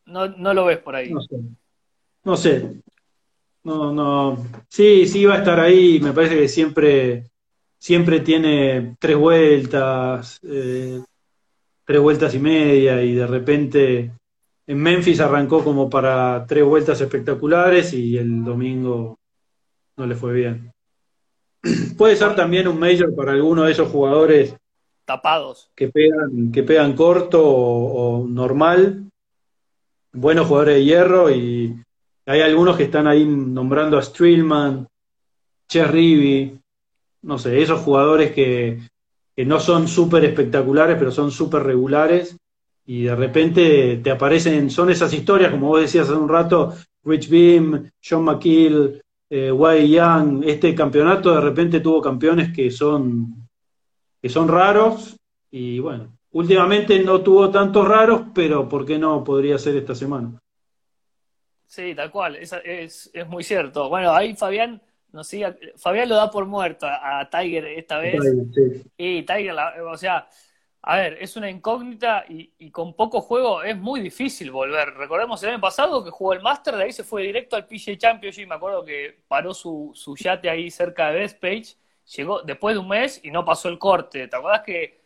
No, no lo ves por ahí. No sé. No sé. No, no. Sí, sí va a estar ahí. Me parece que siempre, siempre tiene tres vueltas, eh, tres vueltas y media, y de repente en Memphis arrancó como para tres vueltas espectaculares y el domingo no le fue bien. Puede ser también un major para alguno de esos jugadores tapados. que pegan, que pegan corto o, normal, buenos jugadores de hierro y hay algunos que están ahí nombrando a Strillman, Ches no sé, esos jugadores que, que no son súper espectaculares, pero son súper regulares y de repente te aparecen, son esas historias, como vos decías hace un rato, Rich Beam, John McKill, eh, Young, este campeonato de repente tuvo campeones que son, que son raros y bueno, últimamente no tuvo tantos raros, pero ¿por qué no podría ser esta semana? Sí, tal cual, es, es, muy cierto. Bueno, ahí Fabián no sigue, Fabián lo da por muerto a, Tiger esta vez. Y Tiger, o sea, a ver, es una incógnita y, con poco juego es muy difícil volver. Recordemos el año pasado que jugó el Master, de ahí se fue directo al PGA Championship. Me acuerdo que paró su, su yate ahí cerca de Page, llegó después de un mes y no pasó el corte. ¿Te acuerdas que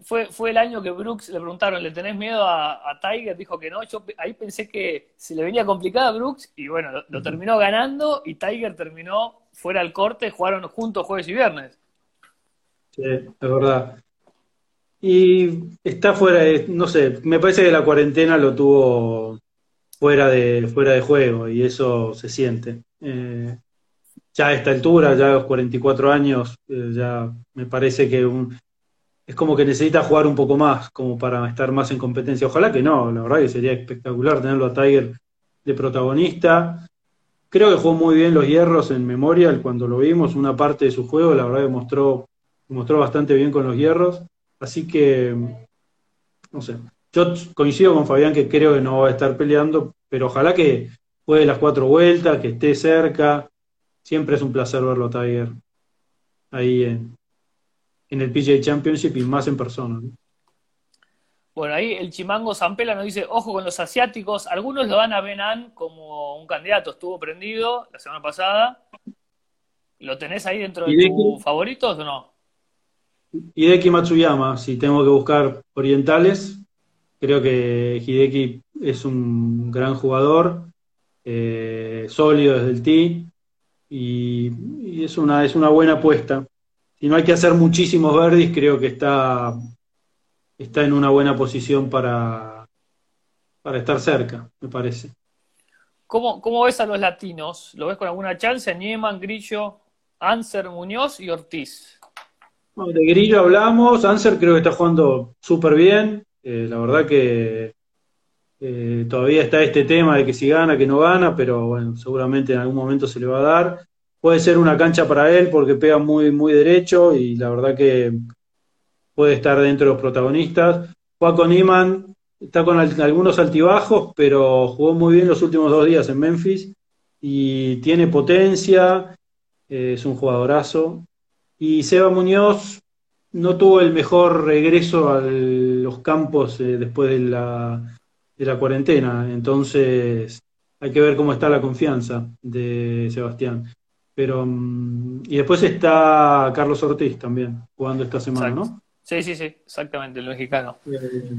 fue, fue el año que Brooks le preguntaron, ¿le tenés miedo a, Tiger? Dijo que no. Yo ahí pensé que se le venía complicada a Brooks y bueno, lo, lo terminó ganando y Tiger terminó fuera del corte, jugaron juntos jueves y viernes. Sí, es verdad. Y está fuera de, no sé, me parece que la cuarentena lo tuvo fuera de, fuera de juego y eso se siente. Eh, ya a esta altura, ya a los 44 años, eh, ya me parece que es como que necesita jugar un poco más, como para estar más en competencia. Ojalá que no, la verdad que sería espectacular tenerlo a Tiger de protagonista. Creo que jugó muy bien los hierros en Memorial cuando lo vimos, una parte de su juego, la verdad que mostró, mostró bastante bien con los hierros. Así que, no sé, yo coincido con Fabián que creo que no va a estar peleando, pero ojalá que juegue las cuatro vueltas, que esté cerca. Siempre es un placer verlo, Tiger, ahí en, en el PGA Championship y más en persona. Bueno, ahí el Chimango Zampela nos dice, ojo con los asiáticos, algunos lo dan a Benan como un candidato, estuvo prendido la semana pasada. ¿Lo tenés ahí dentro de tus favoritos o no? Hideki Matsuyama, si tengo que buscar orientales, creo que Hideki es un gran jugador, eh, sólido desde el tee, y, es, una, es una buena apuesta. Si no hay que hacer muchísimos verdis, creo que está, está en una buena posición para, para estar cerca, me parece. ¿Cómo, ¿Cómo ves a los latinos? ¿Lo ves con alguna chance? Nieman, Grillo, Anser, Muñoz y Ortiz. De Grillo hablamos, Anser creo que está jugando súper bien. Eh, la verdad que todavía está este tema de que si gana, que no gana, pero bueno, seguramente en algún momento se le va a dar. Puede ser una cancha para él porque pega muy, muy derecho y la verdad que puede estar dentro de los protagonistas. Juan Iman está con algunos altibajos, pero jugó muy bien los últimos dos días en Memphis y tiene potencia, eh, es un jugadorazo. Y Seba Muñoz no tuvo el mejor regreso a los campos eh, después de la, de la cuarentena, entonces hay que ver cómo está la confianza de Sebastián. Pero mm, y después está Carlos Ortiz también jugando esta semana, ¿no? Sí, sí, sí, exactamente, el mexicano. Eh,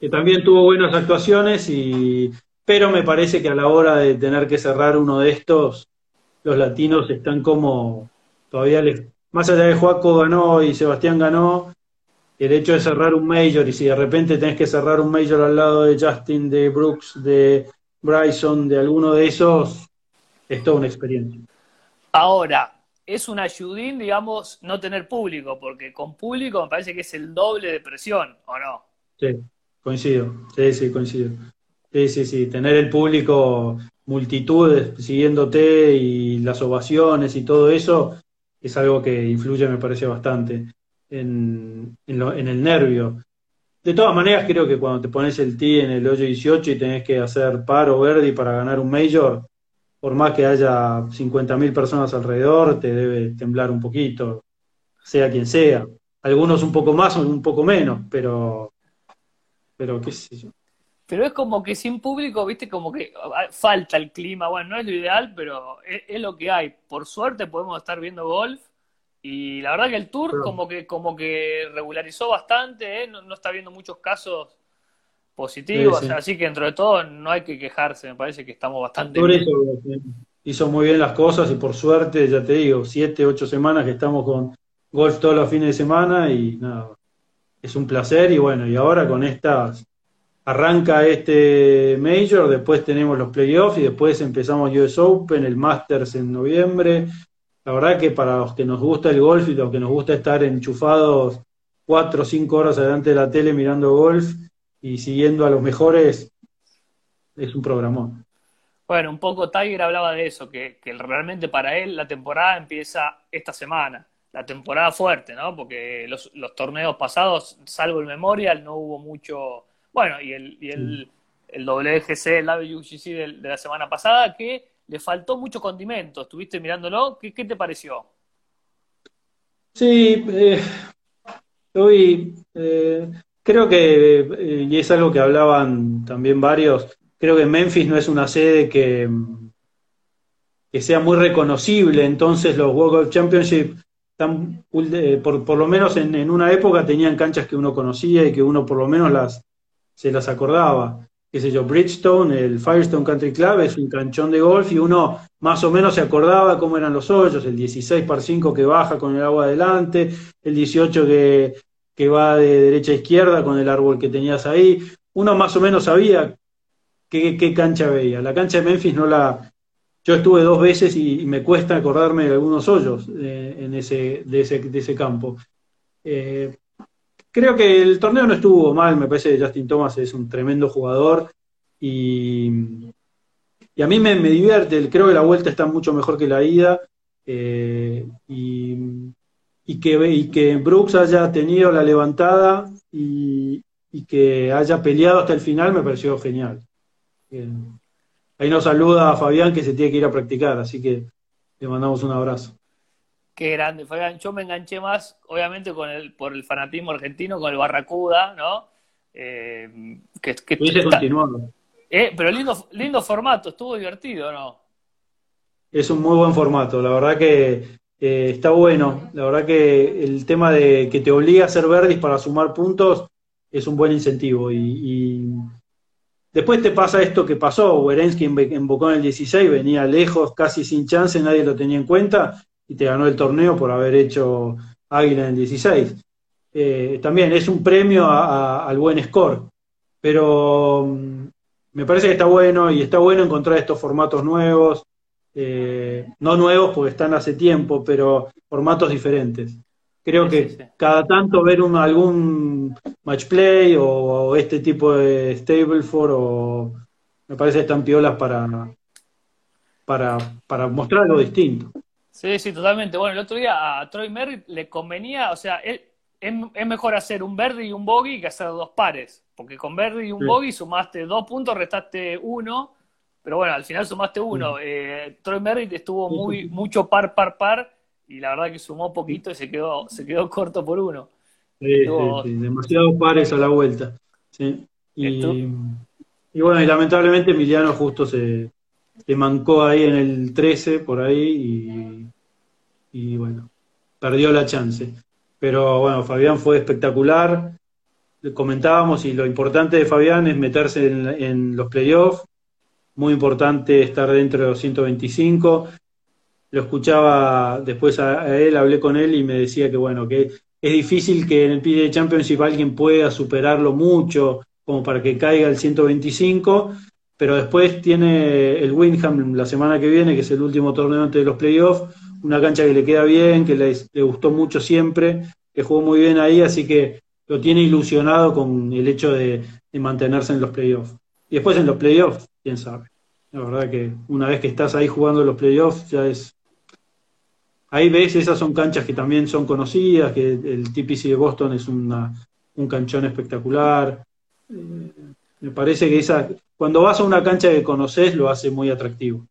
que también tuvo buenas actuaciones, y, pero me parece que a la hora de tener que cerrar uno de estos, los latinos están como todavía les, más allá de Joaco ganó y Sebastián ganó, el hecho de cerrar un major y si de repente tenés que cerrar un major al lado de Justin, de Brooks, de Bryson, de alguno de esos, es toda una experiencia. Ahora, es un ayudín, digamos, no tener público, porque con público me parece que es el doble de presión, ¿o no? Sí, Coincido, sí, sí, coincido. Sí, sí, sí, tener el público, multitudes siguiéndote y las ovaciones y todo eso es algo que influye, me parece, bastante en, en, el nervio. De todas maneras, creo que cuando te pones el tee en el hoyo 18 y tenés que hacer paro verde para ganar un major, por más que haya 50.000 personas alrededor, te debe temblar un poquito, sea quien sea. Algunos un poco más un poco menos, pero pero qué sé yo. Pero es como que sin público, viste, como que ah, falta el clima. Bueno, no es lo ideal, pero es, lo que hay. Por suerte podemos estar viendo golf. Y la verdad que el tour como que como que regularizó bastante, ¿eh? no, está viendo muchos casos positivos, así que dentro de todo no hay que quejarse, me parece que estamos bastante por Eso, hizo muy bien las cosas y por suerte, ya te digo, siete, ocho semanas que estamos con golf todos los fines de semana y nada, es un placer y bueno, y ahora con estas arranca este Major, después tenemos los playoffs y después empezamos US Open, el Masters en noviembre. La verdad que para los que nos gusta el golf y los que nos gusta estar enchufados cuatro o cinco horas adelante de la tele mirando golf y siguiendo a los mejores, es un programón. Bueno, un poco Tiger hablaba de eso, que, que realmente para él la temporada empieza esta semana la temporada fuerte, ¿no? Porque los, torneos pasados, salvo el Memorial, no hubo mucho. Bueno, y el, y el, el WGC, el WGC de, de, la semana pasada, que le faltó mucho condimento. ¿Estuviste mirándolo? ¿Qué, te pareció? Sí, eh, hoy eh, creo que, eh, y es algo que hablaban también varios, creo que Memphis no es una sede que, que sea muy reconocible, entonces los World Golf Championship tan, por, por, lo menos en, en, una época tenían canchas que uno conocía y que uno por lo menos las, se las acordaba. Qué sé yo, Bridgestone, el Firestone Country Club es un canchón de golf y uno más o menos se acordaba cómo eran los hoyos, el 16 par 5 que baja con el agua adelante, el 18 que, que va de derecha a izquierda con el árbol que tenías ahí. Uno más o menos sabía qué, qué cancha veía. La cancha de Memphis no la, yo estuve dos veces y, me cuesta acordarme de algunos hoyos eh, en ese, de, ese, de ese campo. Eh, creo que el torneo no estuvo mal, me parece que Justin Thomas es un tremendo jugador y, a mí me, divierte, creo que la vuelta está mucho mejor que la ida eh, y, que, y que Brooks haya tenido la levantada y, y que haya peleado hasta el final me pareció genial. Ahí nos saluda a Fabián que se tiene que ir a practicar, así que le mandamos un abrazo. Qué grande, Fabián. Yo me enganché más, obviamente, con el, por el fanatismo argentino, con el Barracuda, ¿no? Eh, que, que. Eh, pero lindo, lindo formato, estuvo divertido, ¿no? Es un muy buen formato, la verdad que eh, está bueno. La verdad que el tema de que te obliga a ser verdis para sumar puntos es un buen incentivo y Después te pasa esto que pasó, Werensky embocó en el 16, venía lejos, casi sin chance, nadie lo tenía en cuenta y te ganó el torneo por haber hecho Águila en el 16. eh, también es un premio al buen score. Pero mm, me parece que está bueno y está bueno encontrar estos formatos nuevos, eh, no nuevos porque están hace tiempo, pero formatos diferentes. Creo que cada tanto ver un, algún match play o, este tipo de stable for o me parece que están piolas para, para, para mostrar algo distinto. Sí, sí, totalmente. Bueno, el otro día a Troy Merritt le convenía, o sea, es, mejor hacer un verde y un bogey que hacer dos pares, porque con verde y un bogey sumaste dos puntos, restaste uno, pero bueno, al final sumaste uno. Eh, Troy Merritt estuvo muy mucho par, par, par, y la verdad que sumó poquito y se quedó, se quedó corto por uno. Sí, sí, demasiados pares a la vuelta. Sí. Y, y bueno, y lamentablemente Emiliano justo se, se mancó ahí en el 13 por ahí y, bueno, perdió la chance. Pero bueno, Fabián fue espectacular. Le comentábamos y lo importante de Fabián es meterse en, los playoffs. Muy importante estar dentro de los 125. Lo escuchaba después a, él, hablé con él y me decía que bueno, que es difícil que en el PGA Championship alguien pueda superarlo mucho como para que caiga el 125, pero después tiene el Windham la semana que viene, que es el último torneo antes de los playoffs, una cancha que le queda bien, que le, gustó mucho siempre, que jugó muy bien ahí, así que lo tiene ilusionado con el hecho de, mantenerse en los playoffs. Y después en los playoffs, quién sabe. La verdad que una vez que estás ahí jugando los playoffs, ya es. Ahí ves, esas son canchas que también son conocidas, que el TPC de Boston es una, un canchón espectacular. Eh, me parece que esa, cuando vas a una cancha que conoces, lo hace muy atractivo.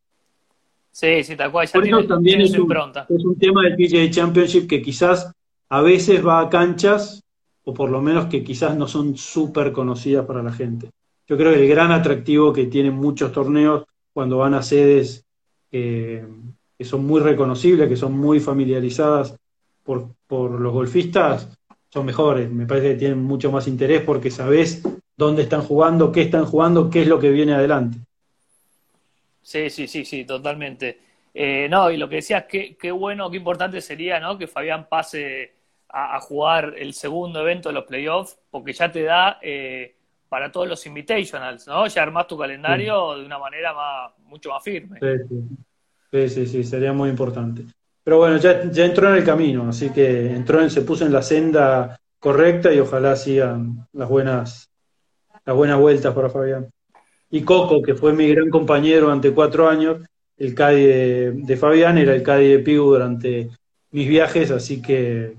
Sí, sí, tal cual. Ya tiene, también es, un, es un tema del PGA Championship que quizás a veces va a canchas, o por lo menos que quizás no son súper conocidas para la gente. Yo creo que el gran atractivo que tienen muchos torneos cuando van a sedes que son muy reconocibles, que son muy familiarizadas por, por los golfistas, son mejores. Me parece que tienen mucho más interés porque sabes dónde están jugando, qué están jugando, qué es lo que viene adelante. Sí, sí, sí, sí, totalmente. Eh, no, y lo que decías, qué, qué bueno, qué importante sería, ¿no? Que Fabián pase a, jugar el segundo evento de los playoffs, porque ya te da eh, para todos los invitationals, ¿no? Ya armás tu calendario de una manera más, mucho más firme. Sí sí. sí, sería muy importante. Pero bueno, ya, entró en el camino, así que entró en, se puso en la senda correcta y ojalá sigan las buenas las buenas vueltas para Fabián. Y Coco, que fue mi gran compañero durante cuatro años, el Cadi de, Fabián, era el Cadi de Pigu durante mis viajes, así que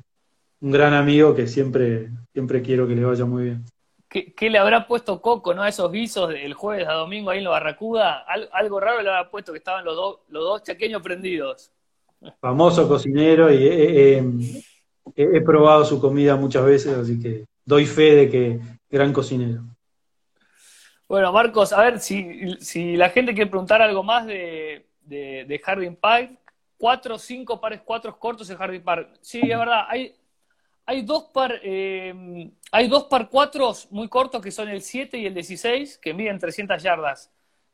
un gran amigo que siempre, siempre quiero que le vaya muy bien. ¿Qué, le habrá puesto Coco, no? A esos guisos del jueves a domingo ahí en la Barracuda. algo raro le habrá puesto que estaban los, dos los dos chaqueños prendidos. Famoso cocinero y he probado su comida muchas veces, así que doy fe de que gran cocinero. Bueno, Marcos, a ver si, la gente quiere preguntar algo más de, de, Harding Park. Cuatro, cinco pares cuatro cortos en Harding Park. Sí, es verdad. Hay, hay dos par eh, hay dos par cuatros muy cortos que son el 7 y el 16 que miden 300 yardas.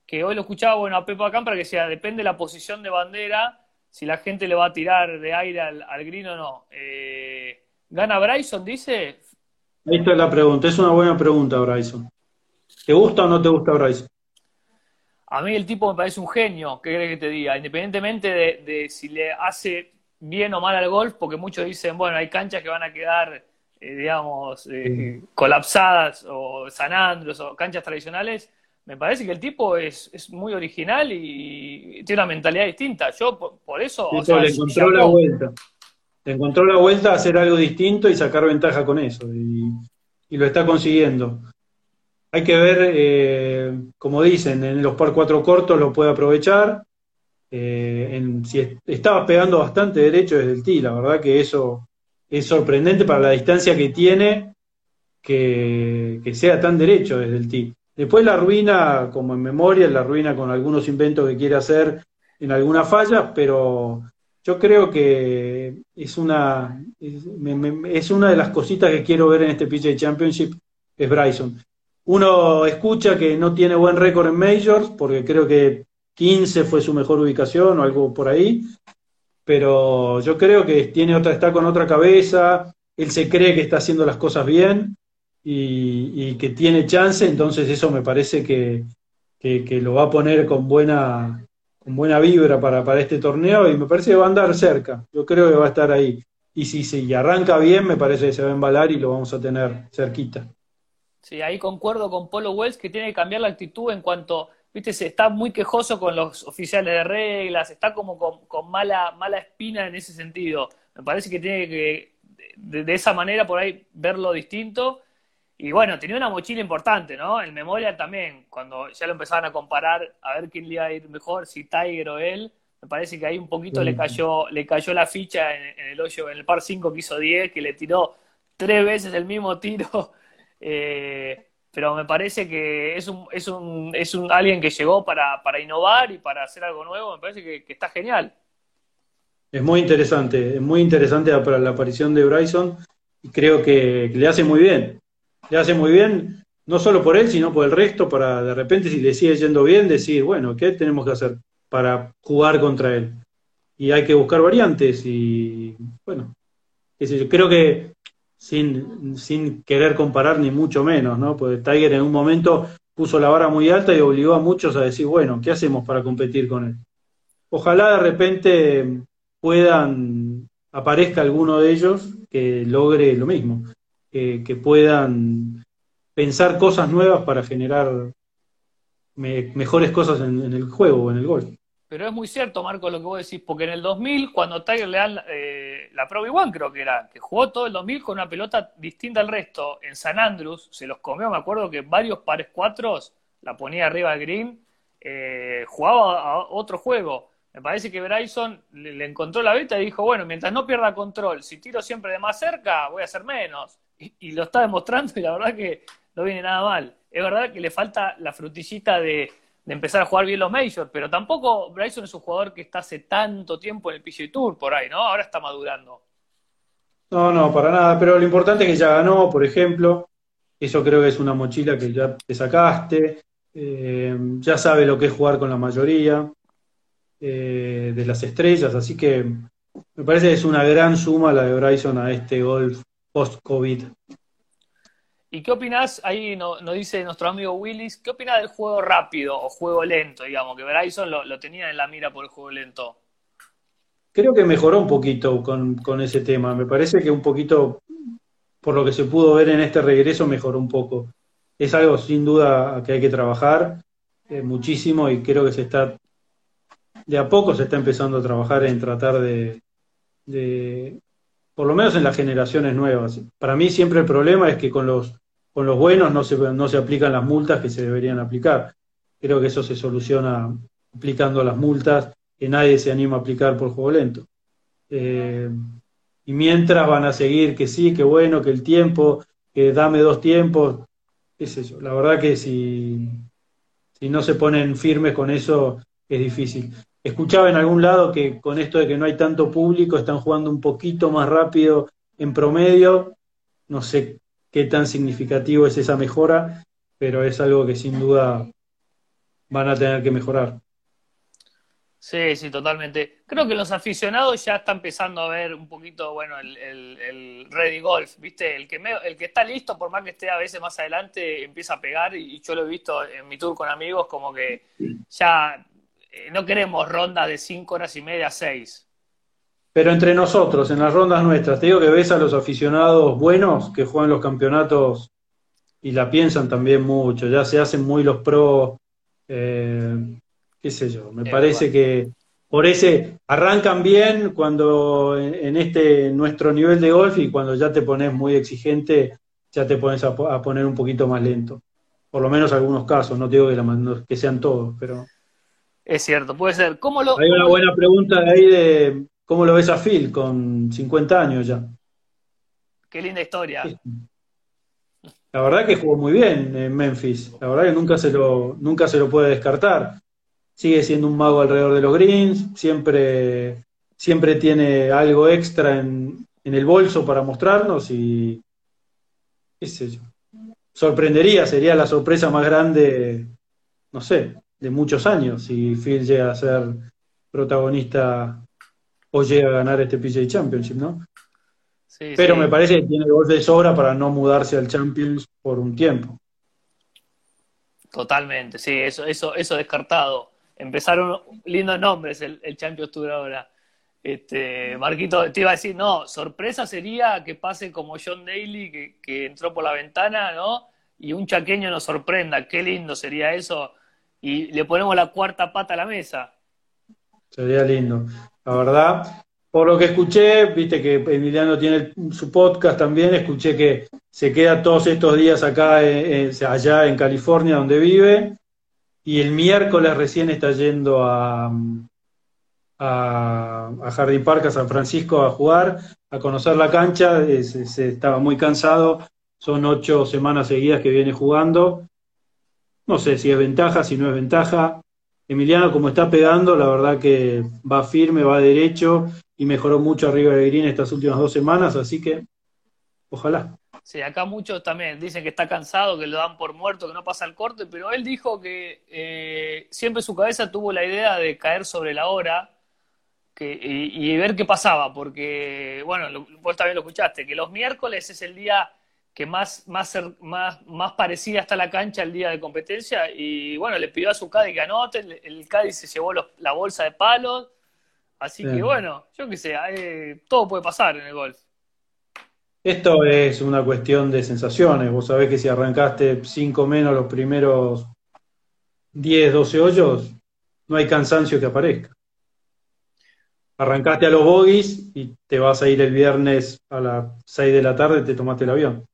Que hoy lo escuchaba bueno a Pepa Campra que decía depende de la posición de bandera si la gente le va a tirar de aire al, al green o no. Eh, ¿Gana Bryson? Dice. Ahí está la pregunta. Es una buena pregunta, Bryson. ¿Te gusta o no te gusta Bryce? A mí el tipo me parece un genio, ¿qué crees que te diga? Independientemente de, si le hace bien o mal al golf, porque muchos dicen, bueno, hay canchas que van a quedar, eh, digamos, eh, colapsadas o sanandros o canchas tradicionales. Me parece que el tipo es, muy original y, tiene una mentalidad distinta. Yo, por, eso. le encontró la vuelta. Le encontró la vuelta a hacer algo distinto y sacar ventaja con eso. y lo está consiguiendo. Hay que ver, eh, como dicen, en los par cuatro cortos lo puede aprovechar. Eh, si estaba pegando bastante derecho desde el tee, la verdad que eso es sorprendente para la distancia que tiene que, sea tan derecho desde el tee. Después la ruina, como en memoria, la ruina con algunos inventos que quiere hacer en algunas fallas, pero yo creo que es una, es, una de las cositas que quiero ver en este PGA Championship, es Bryson. Uno escucha que no tiene buen récord en Majors, porque creo que 15 fue su mejor ubicación o algo por ahí, pero yo creo que tiene otra, está con otra cabeza, él se cree que está haciendo las cosas bien y, que tiene chance, entonces eso me parece que, lo va a poner con buena, con buena vibra para, para este torneo y me parece que va a andar cerca, yo creo que va a estar ahí. Y si, si arranca bien, me parece que se va a embalar y lo vamos a tener cerquita. Sí, ahí concuerdo con Polo Wells que tiene que cambiar la actitud en cuanto, viste, se está muy quejoso con los oficiales de reglas, está como con, mala, mala espina en ese sentido. Me parece que tiene que, de, esa manera, por ahí, verlo distinto. Y bueno, tenía una mochila importante, ¿no? El Memorial también, cuando ya lo empezaban a comparar, a ver quién le iba a ir mejor, si Tiger o él, me parece que ahí un poquito le cayó, le cayó la ficha en, en, el hoyo, en el par 5 que hizo 10, que le tiró tres veces el mismo tiro eh, pero me parece que es un, es un, es un alguien que llegó para, para innovar y para hacer algo nuevo, me parece que, está genial. Es muy interesante, es muy interesante la, la aparición de Bryson y creo que, le hace muy bien. Le hace muy bien, no solo por él, sino por el resto, para de repente, si le sigue yendo bien, decir, bueno, ¿qué tenemos que hacer para jugar contra él? Y hay que buscar variantes y, bueno, yo creo que sin, sin querer comparar ni mucho menos, ¿no? Porque Tiger en un momento puso la vara muy alta y obligó a muchos a decir, bueno, ¿qué hacemos para competir con él? Ojalá de repente puedan, aparezca alguno de ellos que logre lo mismo, que puedan pensar cosas nuevas para generar mejores cosas en, el juego o en el golf. Pero es muy cierto, Marco, lo que vos decís, porque en el 2000, cuando Tiger le dan eh, la Pro V1, creo que era, que jugó todo el 2000 con una pelota distinta al resto, en San Andrews, se los comió, me acuerdo que varios pares cuatros la ponía arriba al green, eh, jugaba a otro juego. Me parece que Bryson le, encontró la beta y dijo, bueno, mientras no pierda control, si tiro siempre de más cerca, voy a hacer menos. Y, lo está demostrando y la verdad que no viene nada mal. Es verdad que le falta la frutillita de de empezar a jugar bien los majors, pero tampoco Bryson es un jugador que está hace tanto tiempo en el PGA Tour por ahí, ¿no? Ahora está madurando. No, no, para nada, pero lo importante es que ya ganó, por ejemplo, eso creo que es una mochila que ya te sacaste, eh, ya sabe lo que es jugar con la mayoría eh, de las estrellas, así que me parece que es una gran suma la de Bryson a este golf post-COVID. ¿Y qué opinás? Ahí nos dice nuestro amigo Willis, ¿qué opinás del juego rápido o juego lento? Digamos, que Bryson lo, tenía en la mira por el juego lento. Creo que mejoró un poquito con, ese tema. Me parece que un poquito, por lo que se pudo ver en este regreso, mejoró un poco. Es algo sin duda que hay que trabajar eh, muchísimo y creo que se está, de a poco se está empezando a trabajar en tratar de, de por lo menos en las generaciones nuevas. Para mí siempre el problema es que con los con los buenos no se, no se aplican las multas que se deberían aplicar. Creo que eso se soluciona aplicando las multas que nadie se anima a aplicar por juego lento. Eh, y mientras van a seguir que sí, que bueno, que el tiempo, que dame dos tiempos, qué sé yo. La verdad que si, si no se ponen firmes con eso es difícil. Escuchaba en algún lado que con esto de que no hay tanto público están jugando un poquito más rápido en promedio. No sé qué tan significativo es esa mejora, pero es algo que sin duda van a tener que mejorar. Sí, sí, totalmente. Creo que los aficionados ya están empezando a ver un poquito, bueno, el, ready golf, ¿viste? El que, el que está listo, por más que esté a veces más adelante, empieza a pegar y, yo lo he visto en mi tour con amigos como que ya eh, no queremos rondas de cinco horas y media, seis. Pero entre nosotros, en las rondas nuestras, te digo que ves a los aficionados buenos que juegan los campeonatos y la piensan también mucho, ya se hacen muy los pros, eh, qué sé yo, me parece que por ese arrancan bien cuando en, este nuestro nivel de golf y cuando ya te pones muy exigente, ya te pones a, poner un poquito más lento. Por lo menos algunos casos, no digo que, que sean todos, pero... Es cierto, puede ser. ¿Cómo lo, Hay una buena pregunta ahí de ¿Cómo lo ves a Phil con 50 años ya? Qué linda historia. La verdad que jugó muy bien en Memphis. La verdad que nunca se lo, nunca se lo puede descartar. Sigue siendo un mago alrededor de los greens, siempre, siempre tiene algo extra en, en el bolso para mostrarnos y qué sé yo. Sorprendería, sería la sorpresa más grande, no sé, de muchos años si Phil llega a ser protagonista o llega a ganar este PGA Championship, ¿no? Pero me parece que tiene gol de sobra para no mudarse al Champions por un tiempo. Totalmente, sí, eso, eso, eso descartado. Empezaron lindos nombres el, el Champions Tour ahora. Este, Marquito, te iba a decir, no, sorpresa sería que pase como John Daly, que, que entró por la ventana, ¿no? Y un chaqueño nos sorprenda, qué lindo sería eso. Y le ponemos la cuarta pata a la mesa. Sería lindo. La verdad, por lo que escuché, viste que Emiliano tiene su podcast también, escuché que se queda todos estos días acá, eh, eh, allá en California, donde vive, y el miércoles recién está yendo a, a, Jardín Park, a San Francisco, a jugar, a conocer la cancha, se, estaba muy cansado, son ocho semanas seguidas que viene jugando, no sé si es ventaja, si no es ventaja. Emiliano, como está pegando, la verdad que va firme, va derecho y mejoró mucho arriba de Green estas últimas dos semanas, así que ojalá. Sí, acá muchos también dicen que está cansado, que lo dan por muerto, que no pasa el corte, pero él dijo que eh, siempre su cabeza tuvo la idea de caer sobre la hora que, y, ver qué pasaba, porque, bueno, vos también lo escuchaste, que los miércoles es el día que más, más, más, más parecida está la cancha el día de competencia, y bueno, le pidió a su Cádiz que anote, el, el Cádiz se llevó la bolsa de palos, Así que bueno, yo qué sé, todo puede pasar en el golf. Esto es una cuestión de sensaciones. Vos sabés que si arrancaste 5 menos los primeros 10, 12 hoyos, no hay cansancio que aparezca. Arrancaste a los bogies y te vas a ir el viernes a las 6 de la tarde, te tomaste el avión.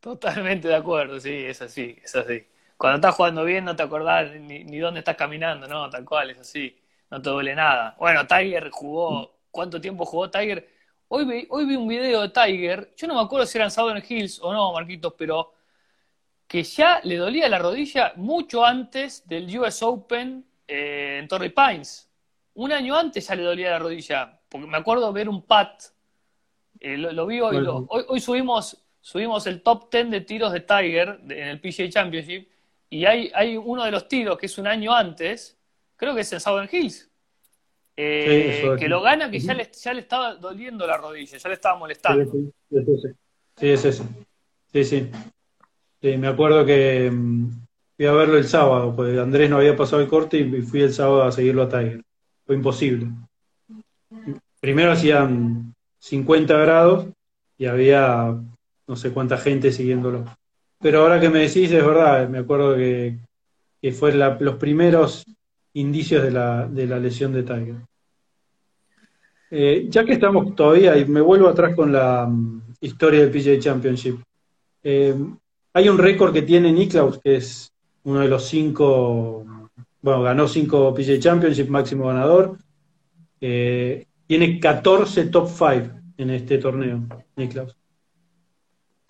Totalmente de acuerdo, sí, es así, es así. Cuando estás jugando bien no te acordás ni, ni dónde estás caminando, no, tal cual, es así no te duele nada. Bueno, Tiger jugó, ¿cuánto tiempo jugó Tiger? Hoy vi, hoy vi un video de Tiger, yo no me acuerdo si eran Southern Hills o no, Marquitos, pero que ya le dolía la rodilla mucho antes del US Open eh, en Torrey Pines. Un año antes ya le dolía la rodilla, porque me acuerdo ver un pat, eh, lo, vi hoy, hoy, subimos, subimos el top 10 de tiros de Tiger en el PGA Championship, y hay, hay uno de los tiros que es un año antes, creo que es en Southern Hills. Eh, que lo gana, que ya le, ya le estaba doliendo la rodilla, ya le estaba molestando. Sí, es ese. Sí, sí. sí. me acuerdo que mm, fui a verlo el sábado, pues Andrés no había pasado el corte y fui el sábado a seguirlo a Tiger. Fue imposible. Primero hacían 50 grados y había no sé cuánta gente siguiéndolo. Pero ahora que me decís, es verdad, me acuerdo que, que fue los primeros indicios de la, de la lesión de Tiger. Eh, ya que estamos todavía, y me vuelvo atrás con la mm, historia del PGA Championship, eh, hay un récord que tiene Niklaus, que es uno de los cinco, bueno, ganó cinco PGA Championship, máximo ganador. Eh, tiene 14 top 5 en este torneo, Niklaus.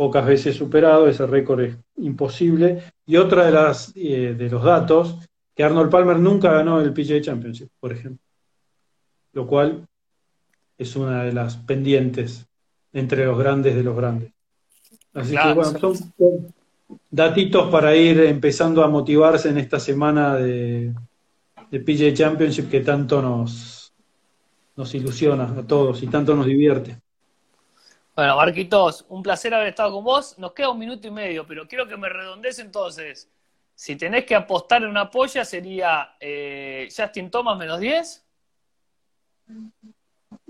Pocas veces superado, ese récord es imposible. Y otra de, las, de los datos que Arnold Palmer nunca ganó el PGA Championship, por ejemplo. Lo cual es una de las pendientes entre los grandes de los grandes. Así que bueno, son datitos para ir empezando a motivarse en esta semana de, de PGA Championship que tanto nos, nos ilusiona a todos y tanto nos divierte. Bueno, Marquitos, un placer haber estado con vos. Nos queda un minuto y medio, pero quiero que me redondees entonces si tenés que apostar en una polla, sería eh, Justin Thomas menos 10.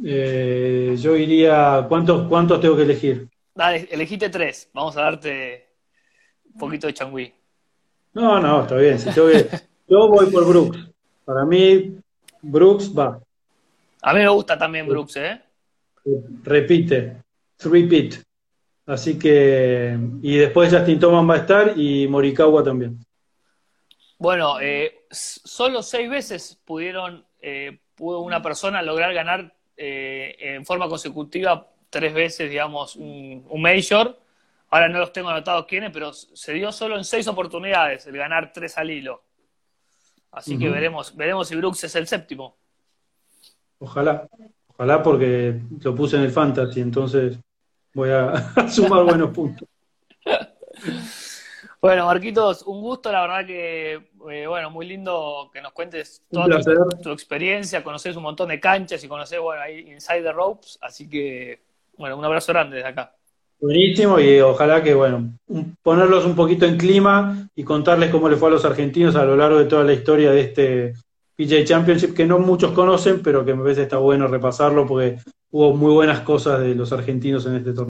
Eh, yo iría. ¿cuántos, ¿Cuántos tengo que elegir? Dale, elegiste tres. Vamos a darte un poquito de changüí. No, no, está bien. yo voy por Brooks. Para mí, Brooks va. A mí me gusta también Brooks, ¿eh? Repite. Repeat. Así que. Y después Justin Thomas va a estar y Morikawa también. Bueno, eh, solo seis veces pudieron, eh, pudo una persona lograr ganar eh, en forma consecutiva tres veces, digamos, un, Major. Ahora no los tengo anotados quiénes, pero se dio solo en seis oportunidades el ganar tres al hilo. Así que veremos, veremos si Brooks es el séptimo. Ojalá, ojalá porque lo puse en el fantasy, entonces voy a sumar buenos puntos. Bueno, Marquitos, un gusto, la verdad que, eh, bueno, muy lindo que nos cuentes toda tu, experiencia, conoces un montón de canchas y conoces, bueno, ahí Inside the Ropes, así que, bueno, un abrazo grande desde acá. Buenísimo y ojalá que, bueno, ponerlos un poquito en clima y contarles cómo le fue a los argentinos a lo largo de toda la historia de este PJ Championship, que no muchos conocen, pero que me parece está bueno repasarlo porque hubo muy buenas cosas de los argentinos en este torneo.